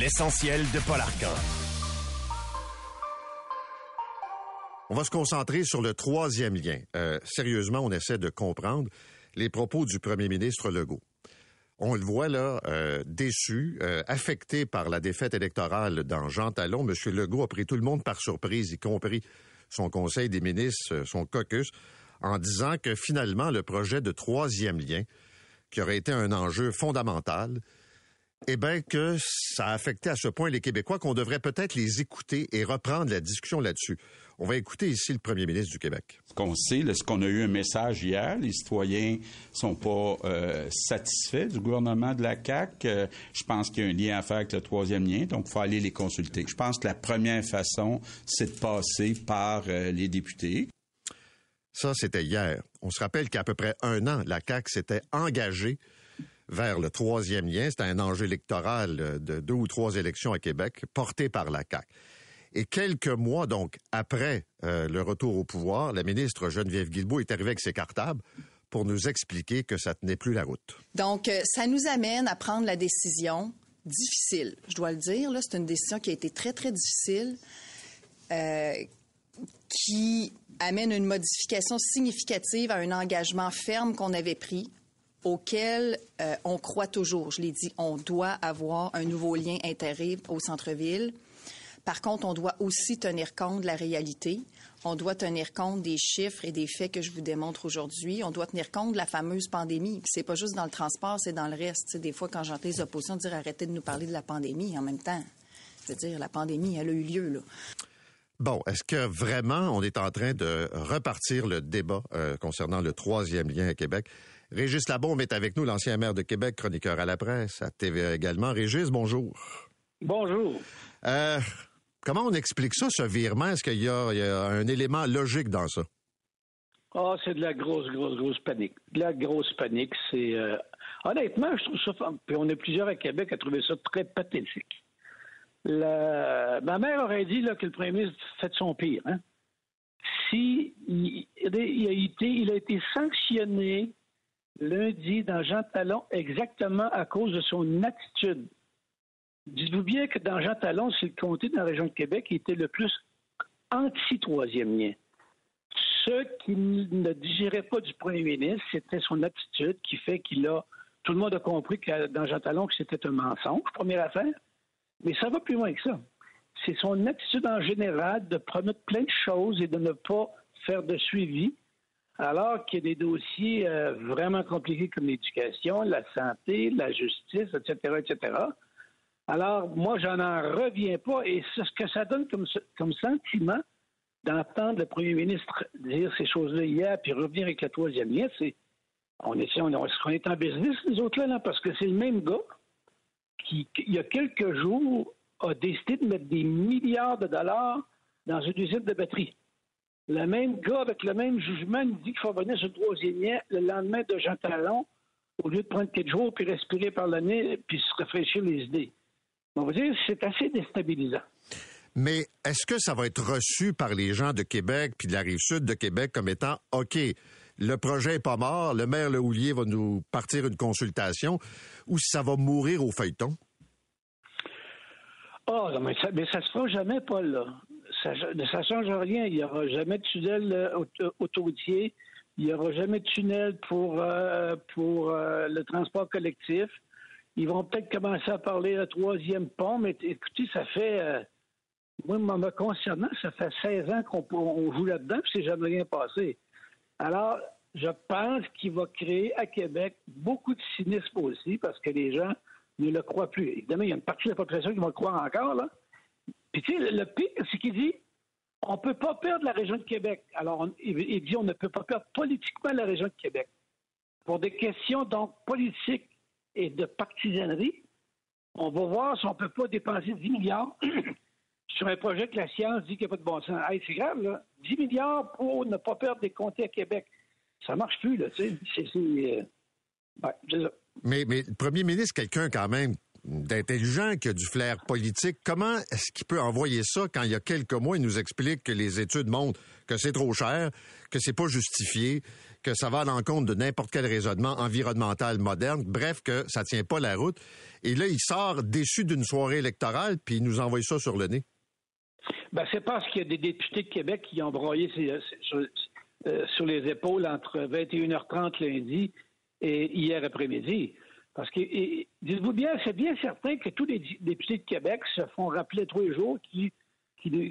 L'essentiel de Paul Arcan. On va se concentrer sur le troisième lien. Euh, sérieusement, on essaie de comprendre les propos du premier ministre Legault. On le voit là, euh, déçu, euh, affecté par la défaite électorale dans Jean Talon. M. Legault a pris tout le monde par surprise, y compris son conseil des ministres, son caucus, en disant que finalement, le projet de troisième lien, qui aurait été un enjeu fondamental, eh bien, que ça a affecté à ce point les Québécois qu'on devrait peut-être les écouter et reprendre la discussion là-dessus. On va écouter ici le premier ministre du Québec. Ce qu'on sait, c'est qu'on a eu un message hier. Les citoyens sont pas euh, satisfaits du gouvernement de la CAQ. Euh, je pense qu'il y a un lien à faire avec le troisième lien, donc il faut aller les consulter. Je pense que la première façon, c'est de passer par euh, les députés. Ça, c'était hier. On se rappelle qu'à peu près un an, la CAQ s'était engagée vers le troisième lien. C'était un enjeu électoral de deux ou trois élections à Québec porté par la CAQ. Et quelques mois, donc, après euh, le retour au pouvoir, la ministre Geneviève Guilbeault est arrivée avec ses cartables pour nous expliquer que ça tenait plus la route. Donc, euh, ça nous amène à prendre la décision difficile, je dois le dire. C'est une décision qui a été très, très difficile, euh, qui amène une modification significative à un engagement ferme qu'on avait pris auquel euh, on croit toujours. Je l'ai dit, on doit avoir un nouveau lien inter au centre-ville. Par contre, on doit aussi tenir compte de la réalité. On doit tenir compte des chiffres et des faits que je vous démontre aujourd'hui. On doit tenir compte de la fameuse pandémie. C'est pas juste dans le transport, c'est dans le reste. des fois, quand j'entends les oppositions dire arrêtez de nous parler de la pandémie, en même temps, je veux dire, la pandémie, elle a eu lieu, là. Bon, est-ce que vraiment on est en train de repartir le débat euh, concernant le troisième lien à Québec? Régis Labombe est avec nous, l'ancien maire de Québec, chroniqueur à la presse, à TVA également. Régis, bonjour. Bonjour. Euh, comment on explique ça, ce virement? Est-ce qu'il y, a un élément logique dans ça? Ah, c'est de la grosse, grosse, grosse panique. De la grosse panique. C'est euh, honnêtement, je trouve ça. Puis on est plusieurs à Québec à trouver ça très pathétique. Ma mère aurait dit là, que le premier ministre fait son pire. Hein? Si il, a été, il a été sanctionné lundi dans Jean Talon exactement à cause de son attitude. Dites-vous bien que dans Jean Talon, c'est le comté de la région de Québec qui était le plus anti-troisième lien. Ce qui ne digérait pas du premier ministre, c'était son attitude qui fait qu'il a. Tout le monde a compris que dans Jean Talon que c'était un mensonge, première affaire. Mais ça va plus loin que ça. C'est son attitude en général de promettre plein de choses et de ne pas faire de suivi alors qu'il y a des dossiers euh, vraiment compliqués comme l'éducation, la santé, la justice, etc., etc. Alors, moi, j'en en reviens pas. Et ce que ça donne comme, sentiment d'entendre le premier ministre dire ces choses-là hier, puis revenir avec la troisième lien, c'est on est, on, on est en business, nous autres, là, parce que c'est le même gars qui, il y a quelques jours, a décidé de mettre des milliards de dollars dans une usine de batterie. Le même gars, avec le même jugement, nous dit qu'il faut venir sur le troisième lien le lendemain de Jean Talon, au lieu de prendre quatre jours, puis respirer par le nez, puis se rafraîchir les idées. On va dire c'est assez déstabilisant. Mais est-ce que ça va être reçu par les gens de Québec puis de la rive sud de Québec comme étant OK, le projet est pas mort, le maire Lehoulier va nous partir une consultation, ou ça va mourir au feuilleton? Oh, non, mais ça, mais ça se fera jamais, Paul, là. Ça ne change rien. Il n'y aura jamais de tunnel euh, autoroutier. Il n'y aura jamais de tunnel pour, euh, pour euh, le transport collectif. Ils vont peut-être commencer à parler de troisième pont, mais écoutez, ça fait. moi, me concernant, ça fait 16 ans qu'on joue là-dedans, puis c'est jamais rien passé. Alors, je pense qu'il va créer à Québec beaucoup de cynisme aussi, parce que les gens ne le croient plus. Évidemment, il y a une partie de la population qui va le croire encore, là. Puis, tu sais, le pire, c'est qu'il dit on ne peut pas perdre la région de Québec. Alors, il dit on ne peut pas perdre politiquement la région de Québec. Pour des questions, donc, politiques et de partisanerie, on va voir si on ne peut pas dépenser 10 milliards sur un projet que la science dit qu'il n'y a pas de bon sens. c'est grave, là. 10 milliards pour ne pas perdre des comtés à Québec. Ça marche plus, là, tu sais. C'est, euh, Mais, mais le premier ministre, quelqu'un quand même d'intelligent, qui a du flair politique, comment est-ce qu'il peut envoyer ça quand il y a quelques mois, il nous explique que les études montrent que c'est trop cher, que c'est pas justifié, que ça va à l'encontre de n'importe quel raisonnement environnemental moderne, bref, que ça tient pas la route. Et là, il sort déçu d'une soirée électorale, puis il nous envoie ça sur le nez. Ben, c'est parce qu'il y a des députés de Québec qui ont broyé sur, euh, sur les épaules entre 21h30 lundi et hier après-midi. Parce que, dites-vous bien, c'est bien certain que tous les députés de Québec se font rappeler tous les jours qui,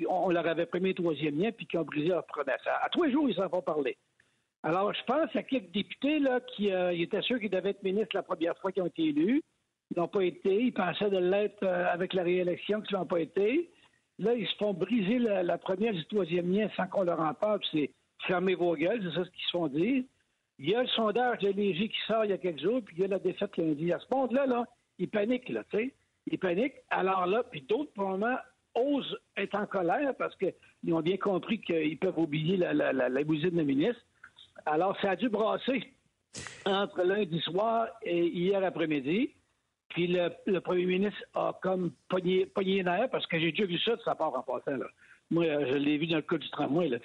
on leur avait promis troisième lien puis qui ont brisé leur promesse. À, tous les jours, ils s'en vont parler. Alors, je pense à quelques députés là, qui euh, étaient sûrs qu'ils devaient être ministres la première fois qu'ils ont été élus. Ils n'ont pas été. Ils pensaient de l'être euh, avec la réélection, qu'ils n'ont pas été. Là, ils se font briser la, première du troisième lien sans qu'on leur en parle. C'est fermez vos gueules, c'est ça ce qu'ils se font dire. Il y a le sondage de Léger qui sort il y a quelques jours, puis il y a la défaite lundi. À ce monde-là, là, ils paniquent, là, tu sais. Alors là, puis d'autres, probablement, osent être en colère parce qu'ils ont bien compris qu'ils peuvent oublier la, la, la, la de ministre. Alors, ça a dû brasser entre lundi soir et hier après-midi. Puis le, premier ministre a comme pogné, pogné nerf parce que j'ai déjà vu ça de sa part en passant. Là. Moi, je l'ai vu dans le cas du tramway. Là,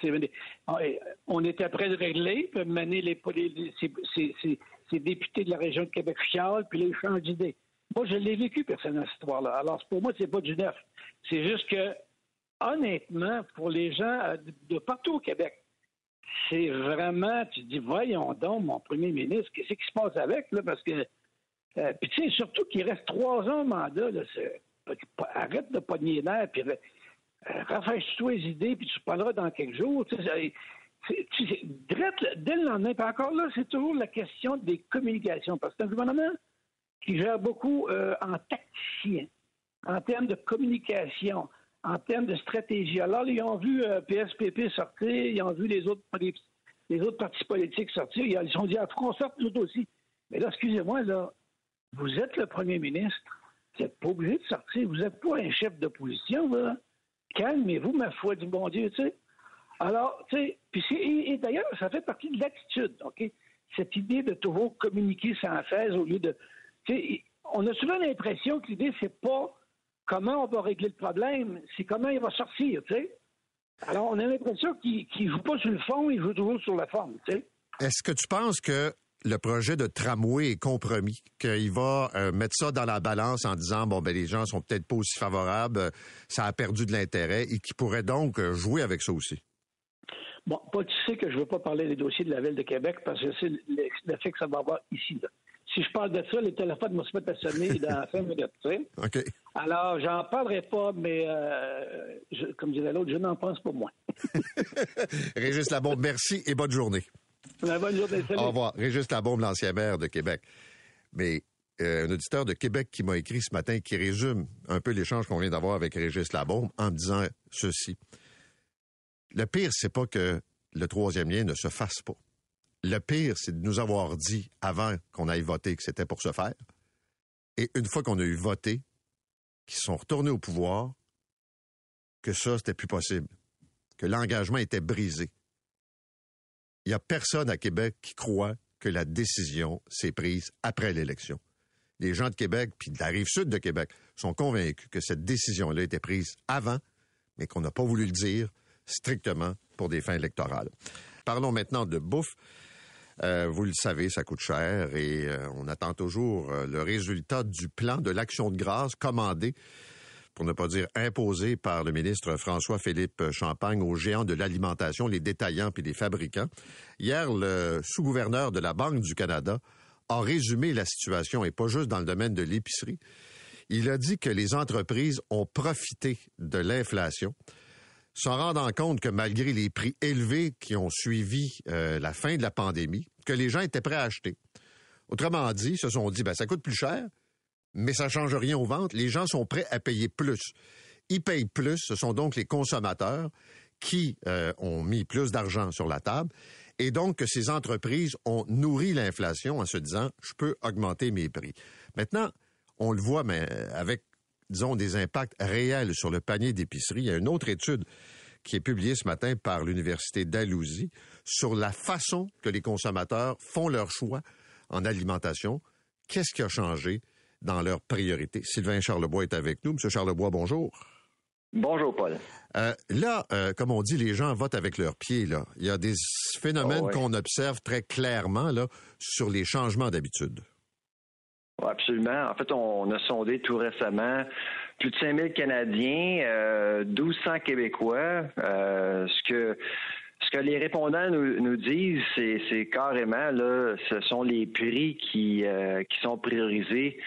on était prêt de régler, puis mener les, ces, députés de la région de Québec chialent, puis les changent d'idée. Moi, je l'ai vécu, personnellement, cette histoire-là. Alors, pour moi, c'est pas du neuf. C'est juste que, honnêtement, pour les gens euh, de, partout au Québec, c'est vraiment, tu dis, voyons donc, mon premier ministre, qu'est-ce qui se passe avec, là, parce que, euh, puis tu sais, surtout qu'il reste trois ans au mandat, là, arrête de pogner l'air, puis euh, rafraîchis-toi les idées, puis tu parleras dans quelques jours. Dès le lendemain, puis encore là, c'est toujours la question des communications, parce que c'est un gouvernement qui gère beaucoup euh, en tacticien, en termes de communication, en termes de stratégie. Alors, ils ont vu PSPP euh, sortir, ils ont vu les autres, les autres partis politiques sortir, ils se sont dit, ah, on sorte nous aussi. Mais là, excusez-moi, là, vous êtes le premier ministre, vous n'êtes pas obligé de sortir, vous n'êtes pas un chef d'opposition, là calmez-vous, ma foi du bon Dieu, tu sais. Alors, tu sais, puis et, d'ailleurs, ça fait partie de l'attitude, OK? Cette idée de toujours communiquer sans cesse au lieu de. Tu sais, on a souvent l'impression que l'idée, c'est pas comment on va régler le problème, c'est comment il va sortir, tu sais. Alors, on a l'impression qu'il ne joue pas sur le fond, il joue toujours sur la forme, tu sais. Est-ce que tu penses que le projet de tramway est compromis, qu'il va euh, mettre ça dans la balance en disant bon ben les gens sont peut-être pas aussi favorables, euh, ça a perdu de l'intérêt et qu'il pourrait donc euh, jouer avec ça aussi. Bon, pas tu sais que je veux pas parler des dossiers de la ville de Québec parce que c'est l'effet que ça va avoir ici. Si je parle de ça, les téléphones vont se mettre à sonner dans 5 minutes. Tu sais? OK. Alors, j'en parlerai pas, mais comme disait l'autre, je n'en pense pas moins. Régis Labombe, merci et bonne journée. Au revoir. Régis Labombe, l'ancien maire de Québec. Mais euh, un auditeur de Québec qui m'a écrit ce matin qui résume un peu l'échange qu'on vient d'avoir avec Régis Labombe en disant ceci. Le pire, c'est pas que le troisième lien ne se fasse pas. Le pire, c'est de nous avoir dit avant qu'on aille voter que c'était pour se faire. Et une fois qu'on a eu voté, qu'ils sont retournés au pouvoir, que ça, c'était plus possible. Que l'engagement était brisé. Il n'y a personne à Québec qui croit que la décision s'est prise après l'élection. Les gens de Québec, puis de la rive sud de Québec, sont convaincus que cette décision-là était prise avant, mais qu'on n'a pas voulu le dire strictement pour des fins électorales. Parlons maintenant de bouffe. Euh, vous le savez, ça coûte cher et euh, on attend toujours euh, le résultat du plan de l'action de grâce commandé, pour ne pas dire imposé par le ministre François-Philippe Champagne aux géants de l'alimentation, les détaillants puis les fabricants. Hier, le sous-gouverneur de la Banque du Canada a résumé la situation et pas juste dans le domaine de l'épicerie. Il a dit que les entreprises ont profité de l'inflation s'en rendant compte que malgré les prix élevés qui ont suivi euh, la fin de la pandémie, que les gens étaient prêts à acheter. Autrement dit, ils se sont dit, ben, ça coûte plus cher, mais ça change rien aux ventes. Les gens sont prêts à payer plus. Ils payent plus. Ce sont donc les consommateurs qui euh, ont mis plus d'argent sur la table. Et donc que ces entreprises ont nourri l'inflation en se disant, je peux augmenter mes prix. Maintenant, on le voit, mais euh, avec disons, des impacts réels sur le panier d'épicerie. Il y a une autre étude qui est publiée ce matin par l'Université d'Alousie sur la façon que les consommateurs font leur choix en alimentation. Qu'est-ce qui a changé? Dans leurs priorités? Sylvain Charlebois est avec nous. Monsieur Charlebois, bonjour. Bonjour, Paul. Euh, là, euh, comme on dit, les gens votent avec leurs pieds. Là. Il y a des phénomènes Oh, ouais. qu'on observe très clairement là, sur les changements d'habitude. Absolument. En fait, on a sondé tout récemment plus de 5000 Canadiens, euh, 1200 Québécois. Euh, ce que ce que les répondants nous, nous disent, c'est, c'est carrément là, ce sont les prix qui euh, qui sont priorisés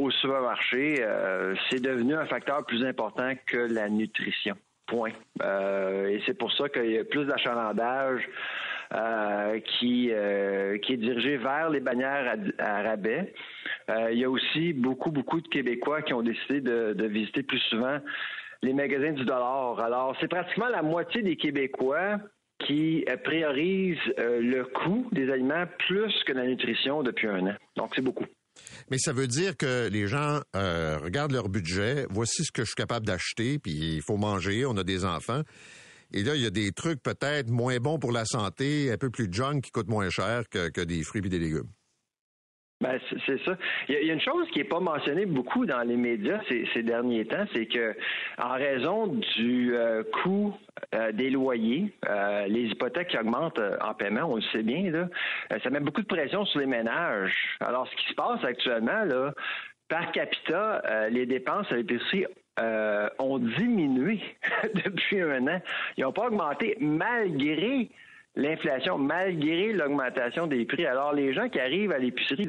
au supermarché. Euh, c'est devenu un facteur plus important que la nutrition. Point. Euh, et c'est pour ça qu'il y a plus d'achalandage euh, qui, euh, qui est dirigé vers les bannières à, rabais. Il y a aussi beaucoup, beaucoup de Québécois qui ont décidé de, de visiter plus souvent les magasins du dollar. Alors, c'est pratiquement la moitié des Québécois qui priorisent le coût des aliments plus que la nutrition depuis un an. Donc, c'est beaucoup. Mais ça veut dire que les gens euh, regardent leur budget, voici ce que je suis capable d'acheter, puis il faut manger, on a des enfants. Et là, il y a des trucs peut-être moins bons pour la santé, un peu plus junk, qui coûtent moins cher que, que des fruits et des légumes. Ben, c'est- ça. Il y, a, une chose qui n'est pas mentionnée beaucoup dans les médias ces, derniers temps, c'est que en raison du euh, coût euh, des loyers, euh, les hypothèques qui augmentent en paiement, on le sait bien, là, ça met beaucoup de pression sur les ménages. Alors, ce qui se passe actuellement, là, par capita, les dépenses à l'épicerie ont diminué depuis un an. Ils n'ont pas augmenté malgré l'inflation, malgré l'augmentation des prix. Alors, les gens qui arrivent à l'épicerie,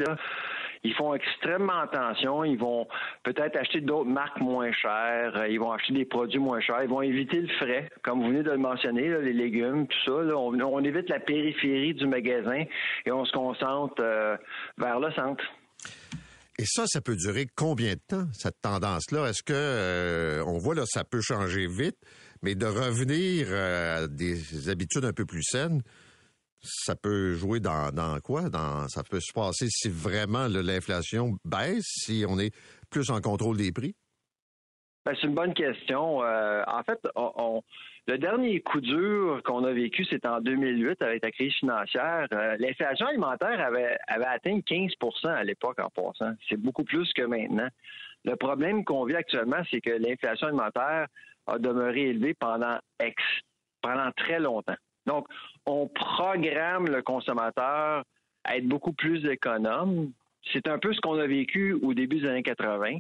ils font extrêmement attention. Ils vont peut-être acheter d'autres marques moins chères. Ils vont acheter des produits moins chers. Ils vont éviter le frais, comme vous venez de le mentionner, les légumes, tout ça. on évite la périphérie du magasin et on se concentre euh, vers le centre. Et ça, ça peut durer combien de temps, cette tendance-là? Est-ce que euh, on voit là, ça peut changer vite, mais de revenir euh, à des habitudes un peu plus saines, ça peut jouer dans, quoi? Ça peut se passer si vraiment l'inflation baisse, si on est plus en contrôle des prix? Ben, c'est une bonne question. Euh, en fait, le dernier coup dur qu'on a vécu, c'était en 2008 avec la crise financière. Euh, L'inflation alimentaire avait, avait atteint 15% à l'époque en passant. C'est beaucoup plus que maintenant. Le problème qu'on vit actuellement, c'est que l'inflation alimentaire a demeuré élevée pendant, ex, pendant très longtemps. Donc, on programme le consommateur à être beaucoup plus économe. C'est un peu ce qu'on a vécu au début des années 80.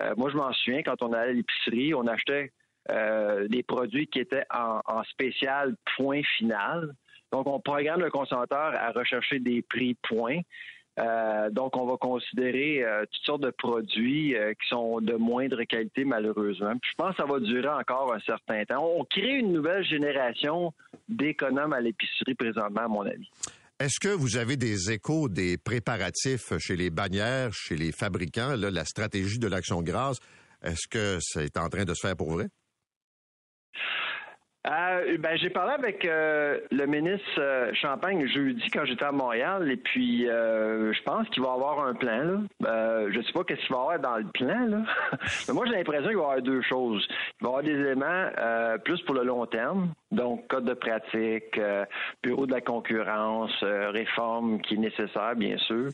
Euh, moi, je m'en souviens, quand on allait à l'épicerie, on achetait euh, des produits qui étaient en, en spécial point final. Donc, on programme le consommateur à rechercher des prix points. Euh, donc, on va considérer euh, toutes sortes de produits euh, qui sont de moindre qualité, malheureusement. Je pense que ça va durer encore un certain temps. On crée une nouvelle génération d'économes à l'épicerie présentement, à mon avis. Est-ce que vous avez des échos des préparatifs chez les bannières, chez les fabricants, la stratégie de l'action grâce? Est-ce que c'est en train de se faire pour vrai? Euh, ben, j'ai parlé avec euh, le ministre euh, Champagne jeudi quand j'étais à Montréal et puis je pense qu'il va avoir un plan. Là. je sais pas qu'est-ce qu'il va avoir dans le plan. Là. Mais moi, j'ai l'impression qu'il va y avoir deux choses. Il va y avoir des éléments plus pour le long terme, donc code de pratique, bureau de la concurrence, réforme qui est nécessaire, bien sûr.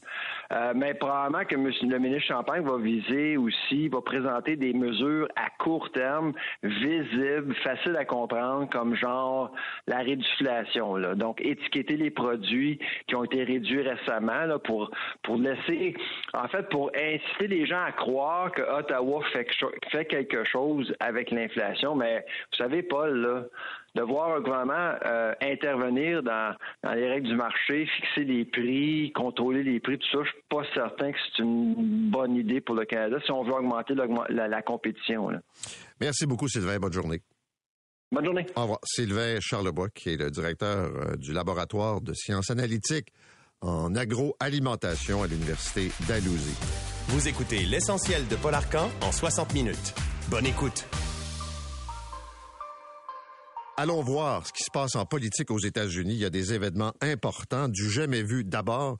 mais probablement que le ministre Champagne va viser aussi, va présenter des mesures à court terme, visibles, faciles à comprendre comme genre la réduflation. Donc, étiqueter les produits qui ont été réduits récemment pour, pour laisser, en fait, pour inciter les gens à croire que Ottawa fait, fait quelque chose avec l'inflation. Mais vous savez, Paul, de voir un gouvernement euh, intervenir dans, dans, les règles du marché, fixer les prix, contrôler les prix, tout ça, je suis pas certain que c'est une bonne idée pour le Canada si on veut augmenter la, la compétition. Merci beaucoup, Sylvain. Bonne journée. Bonne journée. Au revoir. Sylvain Charlebois, qui est le directeur euh, du laboratoire de sciences analytiques en agroalimentation à l'Université d'Alousie. Vous écoutez l'essentiel de Paul Arcan en 60 minutes. Bonne écoute. Allons voir ce qui se passe en politique aux États-Unis. Il y a des événements importants, du jamais vu. D'abord,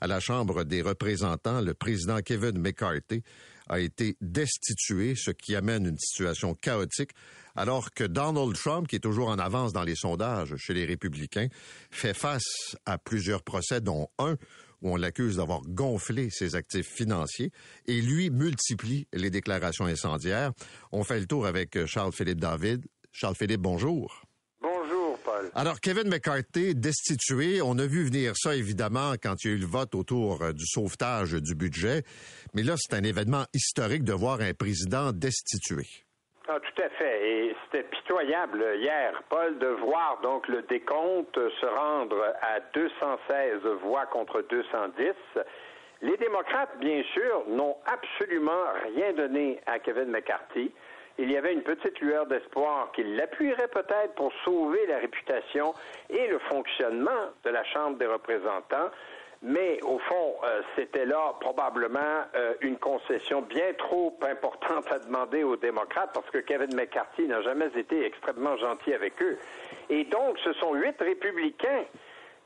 à la Chambre des représentants, le président Kevin McCarthy a été destitué, ce qui amène une situation chaotique alors que Donald Trump, qui est toujours en avance dans les sondages chez les républicains, fait face à plusieurs procès, dont un où on l'accuse d'avoir gonflé ses actifs financiers, et lui multiplie les déclarations incendiaires. On fait le tour avec Charles-Philippe David. Charles-Philippe, bonjour. Bonjour, Paul. Alors, Kevin McCarthy, destitué, on a vu venir ça, évidemment, quand il y a eu le vote autour euh, du sauvetage du budget. Mais là, c'est un événement historique de voir un président destitué. Ah, tout à fait. Et c'était pitoyable hier, Paul, de voir donc le décompte se rendre à 216 voix contre 210. Les démocrates, bien sûr, n'ont absolument rien donné à Kevin McCarthy. Il y avait une petite lueur d'espoir qu'il l'appuierait peut-être pour sauver la réputation et le fonctionnement de la Chambre des représentants. Mais au fond, euh, c'était là probablement euh, une concession bien trop importante à demander aux démocrates parce que Kevin McCarthy n'a jamais été extrêmement gentil avec eux. Et donc, ce sont huit républicains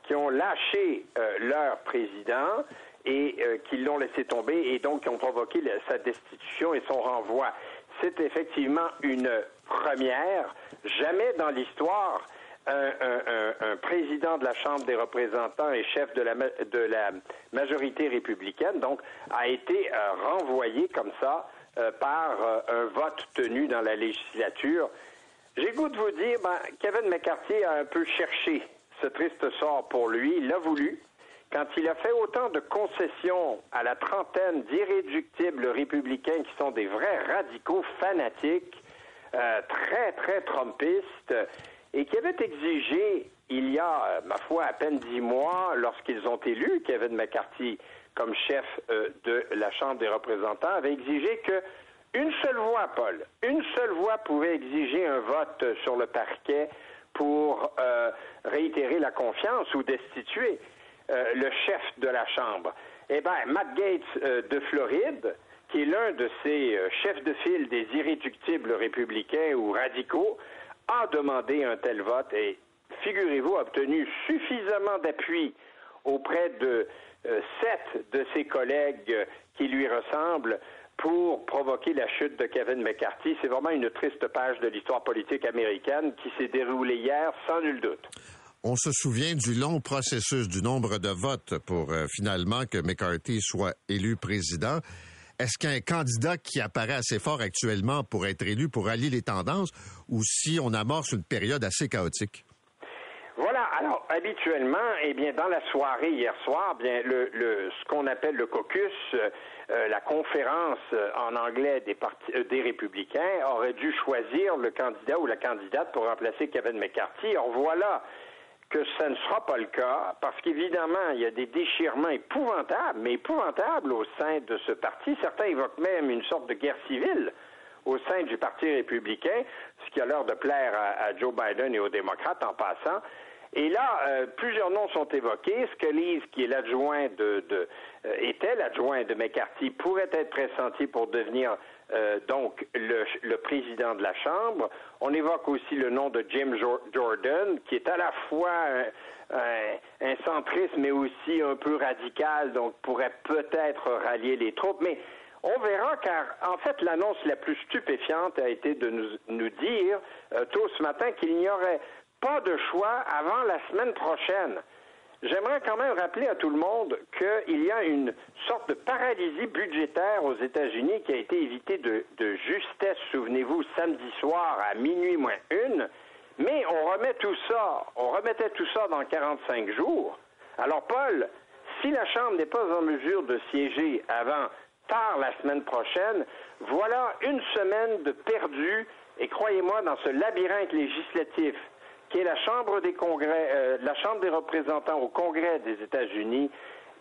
qui ont lâché euh, leur président et qui l'ont laissé tomber et donc qui ont provoqué sa destitution et son renvoi. C'est effectivement une première. Jamais dans l'histoire un, président de la Chambre des représentants et chef de la, majorité républicaine, donc, a été euh, renvoyé comme ça euh, par euh, un vote tenu dans la législature. J'ai goût de vous dire, ben, Kevin McCarthy a un peu cherché ce triste sort pour lui. Il l'a voulu. Quand il a fait autant de concessions à la trentaine d'irréductibles républicains qui sont des vrais radicaux fanatiques, très, très trumpistes, et qui avait exigé, il y a, euh, ma foi, à peine dix mois, lorsqu'ils ont élu Kevin McCarthy comme chef euh, de la Chambre des représentants, avait exigé que une seule voix, Paul, une seule voix pouvait exiger un vote sur le parquet pour euh, réitérer la confiance ou destituer le chef de la Chambre. Eh bien, Matt Gates de Floride, qui est l'un de ces chefs de file des irréductibles républicains ou radicaux, a demandé un tel vote et, figurez-vous, a obtenu suffisamment d'appui auprès de euh, sept de ses collègues qui lui ressemblent pour provoquer la chute de Kevin McCarthy. C'est vraiment une triste page de l'histoire politique américaine qui s'est déroulée hier, sans nul doute. On se souvient du long processus, du nombre de votes pour euh, finalement que McCarthy soit élu président. Est-ce qu'un candidat qui apparaît assez fort actuellement pour être élu, pour allier les tendances, ou si on amorce une période assez chaotique? Voilà. Alors, habituellement, eh bien, dans la soirée hier soir, bien, le, ce qu'on appelle le caucus, euh, la conférence euh, en anglais des, partis, euh, des républicains aurait dû choisir le candidat ou la candidate pour remplacer Kevin McCarthy. Or, voilà que ça ne sera pas le cas, parce qu'évidemment, il y a des déchirements épouvantables, mais épouvantables au sein de ce parti. Certains évoquent même une sorte de guerre civile au sein du Parti républicain, ce qui a l'air de plaire à, Joe Biden et aux démocrates en passant. Et là, euh, plusieurs noms sont évoqués. Scalise, qui est l'adjoint de, de était l'adjoint de McCarthy, pourrait être pressenti pour devenir euh, donc le, président de la Chambre. On évoque aussi le nom de Jim Jordan, qui est à la fois un, centriste, mais aussi un peu radical, donc pourrait peut-être rallier les troupes. Mais on verra, car en fait, l'annonce la plus stupéfiante a été de nous, nous dire tôt ce matin qu'il n'y aurait pas de choix avant la semaine prochaine. J'aimerais quand même rappeler à tout le monde qu'il y a une sorte de paralysie budgétaire aux États-Unis qui a été évitée de, de justesse, souvenez-vous, samedi soir à minuit moins une. Mais on remet tout ça, on remettait tout ça dans 45 jours. Alors, Paul, si la Chambre n'est pas en mesure de siéger avant tard la semaine prochaine, voilà une semaine de perdu. Et croyez-moi, dans ce labyrinthe législatif qui est la Chambre des congrès, euh, la Chambre des représentants au Congrès des États-Unis,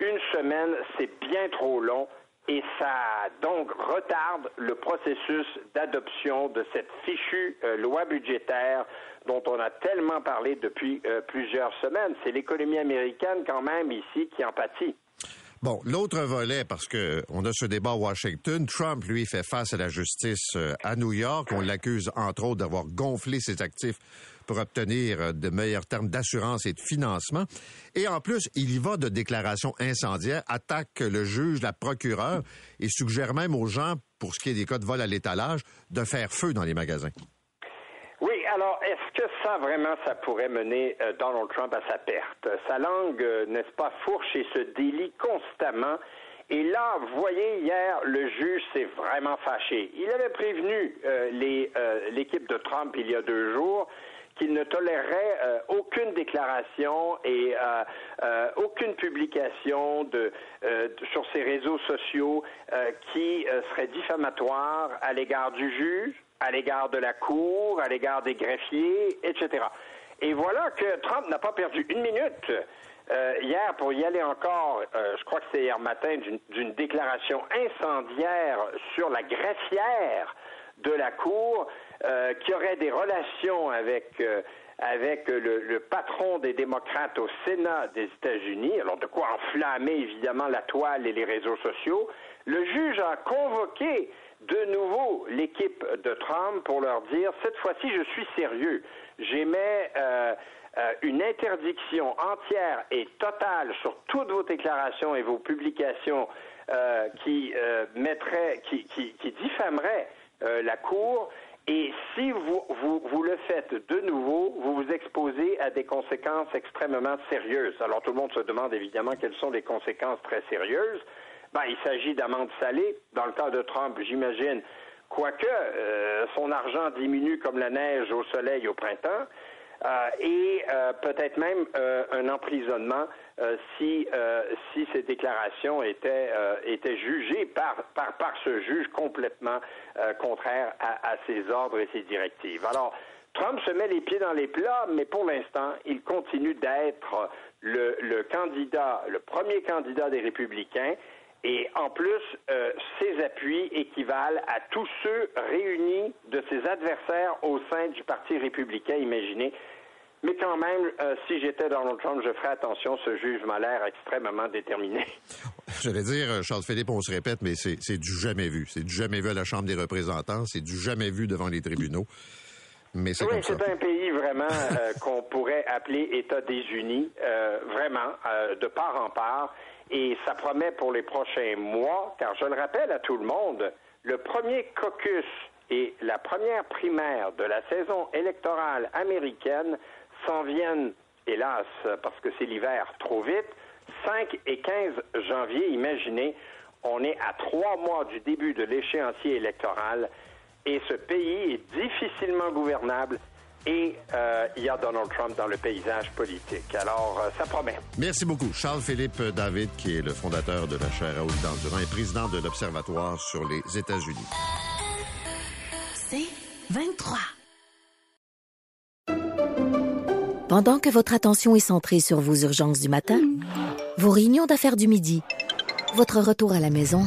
une semaine, c'est bien trop long et ça donc retarde le processus d'adoption de cette fichue euh, loi budgétaire dont on a tellement parlé depuis euh, plusieurs semaines. C'est l'économie américaine quand même ici qui en pâtit. Bon, l'autre volet, parce que on a ce débat à Washington, Trump, lui, fait face à la justice à New York. On l'accuse, entre autres, d'avoir gonflé ses actifs pour obtenir euh, de meilleurs termes d'assurance et de financement. Et en plus, il y va de déclarations incendiaires, attaque le juge, la procureure et suggère même aux gens, pour ce qui est des cas de vol à l'étalage, de faire feu dans les magasins. Oui, alors est-ce que ça vraiment, ça pourrait mener euh, Donald Trump à sa perte? Sa langue, euh, n'est-ce pas, fourche et se délie constamment. Et là, vous voyez, hier, le juge s'est vraiment fâché. Il avait prévenu l'équipe de Trump il y a deux jours qu'il ne tolérerait euh, aucune déclaration et euh, euh, aucune publication de, sur ses réseaux sociaux qui serait diffamatoire à l'égard du juge, à l'égard de la Cour, à l'égard des greffiers, etc. Et voilà que Trump n'a pas perdu une minute. hier, pour y aller encore, je crois que c'est hier matin, d'une déclaration incendiaire sur la greffière de la Cour, euh, qui aurait des relations avec euh, avec le, patron des démocrates au Sénat des États-Unis, alors de quoi enflammer évidemment la toile et les réseaux sociaux, le juge a convoqué de nouveau l'équipe de Trump pour leur dire cette fois-ci je suis sérieux, j'émets euh, une interdiction entière et totale sur toutes vos déclarations et vos publications qui mettraient, qui, qui, qui diffameraient la Cour et si vous, vous, le faites de nouveau, vous vous exposez à des conséquences extrêmement sérieuses. Alors tout le monde se demande évidemment quelles sont les conséquences très sérieuses. Ben, il s'agit d'amendes salées. Dans le cas de Trump, j'imagine, quoique euh, son argent diminue comme la neige au soleil au printemps. Euh, et euh, peut-être même euh, un emprisonnement si si ces déclarations étaient étaient jugées par par par ce juge complètement contraire à, ses ordres et ses directives. Alors Trump se met les pieds dans les plats, mais pour l'instant, il continue d'être le candidat, le premier candidat des républicains. Et en plus, euh, ses appuis équivalent à tous ceux réunis de ses adversaires au sein du Parti républicain, imaginez. Mais quand même, euh, si j'étais Donald Trump, je ferais attention. Ce juge m'a l'air extrêmement déterminé. J'allais dire, euh, Charles-Philippe, on se répète, mais c'est du jamais vu. C'est du jamais vu à la Chambre des représentants. C'est du jamais vu devant les tribunaux. Mais c'est oui, c'est un pays vraiment euh, qu'on pourrait appeler État des Unis, vraiment, de part en part. Et ça promet pour les prochains mois, car je le rappelle à tout le monde, le premier caucus et la première primaire de la saison électorale américaine s'en viennent, hélas, parce que c'est l'hiver trop vite, 5 et 15 janvier, imaginez, on est à trois mois du début de l'échéancier électoral et ce pays est difficilement gouvernable et euh, il y a Donald Trump dans le paysage politique. Alors, euh, ça promet. Merci beaucoup. Charles-Philippe David, qui est le fondateur de la chaire Raoul Dandurand et président de l'Observatoire sur les États-Unis. C'est 23. Pendant que votre attention est centrée sur vos urgences du matin, vos réunions d'affaires du midi, votre retour à la maison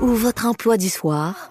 ou votre emploi du soir,